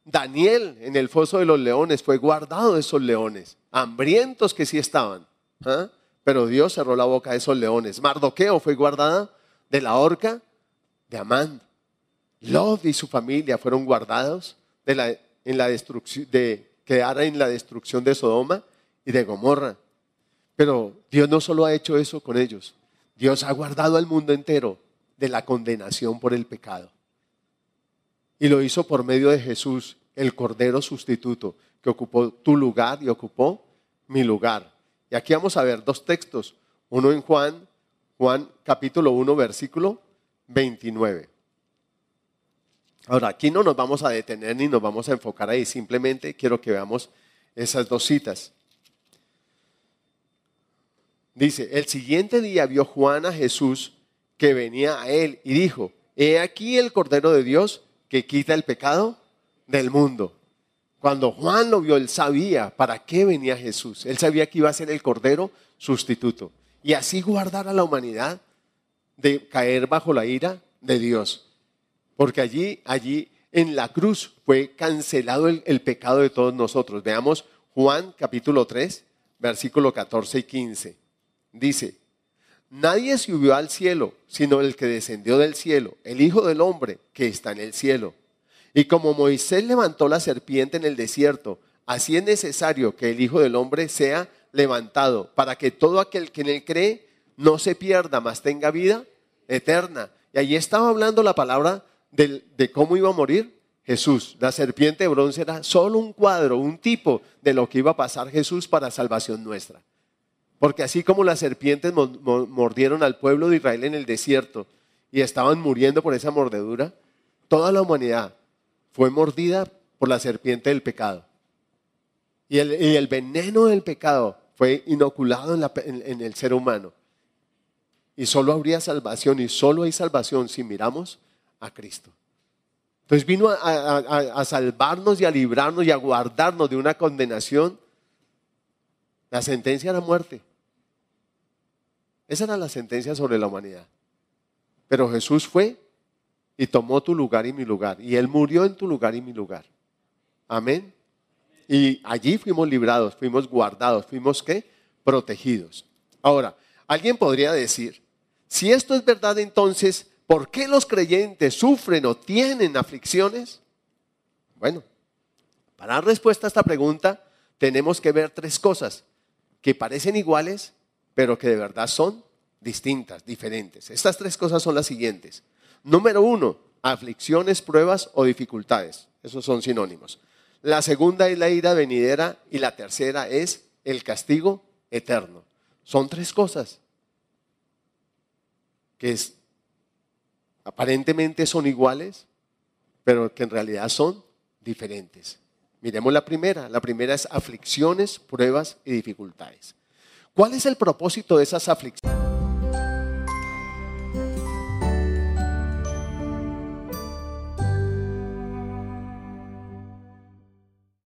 Daniel en el foso de los leones fue guardado de esos leones, hambrientos que sí estaban. ¿ah? Pero Dios cerró la boca de esos leones. Mardoqueo fue guardada de la horca de Amán. Lot y su familia fueron guardados de la, en la destrucción, de quedar en la destrucción de Sodoma y de Gomorra. Pero Dios no solo ha hecho eso con ellos, Dios ha guardado al mundo entero de la condenación por el pecado. Y lo hizo por medio de Jesús, el Cordero sustituto, que ocupó tu lugar y ocupó mi lugar. Y aquí vamos a ver dos textos, uno en Juan, Juan capítulo 1, versículo 29. Ahora, aquí no nos vamos a detener ni nos vamos a enfocar ahí, simplemente quiero que veamos esas dos citas. Dice, el siguiente día vio Juan a Jesús que venía a él y dijo, he aquí el Cordero de Dios que quita el pecado del mundo. Cuando Juan lo vio, él sabía para qué venía Jesús. Él sabía que iba a ser el Cordero sustituto. Y así guardar a la humanidad de caer bajo la ira de Dios. Porque allí, allí en la cruz fue cancelado el, pecado de todos nosotros. Veamos Juan capítulo 3, versículo 14 y 15. Dice, nadie subió al cielo, sino el que descendió del cielo, el Hijo del Hombre que está en el cielo. Y como Moisés levantó la serpiente en el desierto, así es necesario que el Hijo del Hombre sea levantado, para que todo aquel que en él cree no se pierda, mas tenga vida eterna. Y allí estaba hablando la palabra de, cómo iba a morir Jesús. La serpiente de bronce era solo un cuadro, un tipo de lo que iba a pasar Jesús para salvación nuestra. Porque así como las serpientes mordieron al pueblo de Israel en el desierto y estaban muriendo por esa mordedura, toda la humanidad fue mordida por la serpiente del pecado. Y el, veneno del pecado fue inoculado en el ser humano. Y solo habría salvación y solo hay salvación si miramos a Cristo. Entonces vino a, salvarnos y a librarnos y a guardarnos de una condenación. La sentencia era muerte. Esa era la sentencia sobre la humanidad. Pero Jesús fue y tomó tu lugar y mi lugar. Y Él murió en tu lugar y mi lugar. Amén. Y allí fuimos librados, fuimos guardados, fuimos qué? Protegidos. Ahora, alguien podría decir, si esto es verdad, entonces, ¿Por qué los creyentes sufren o tienen aflicciones? Bueno, para dar respuesta a esta pregunta tenemos que ver tres cosas que parecen iguales, pero que de verdad son distintas, diferentes. Estas tres cosas son las siguientes. Número uno, aflicciones, pruebas o dificultades. Esos son sinónimos. La segunda es la ira venidera y la tercera es el castigo eterno. Son tres cosas que es aparentemente son iguales, pero que en realidad son diferentes. Miremos la primera. La primera es aflicciones, pruebas y dificultades. ¿Cuál es el propósito de esas aflicciones?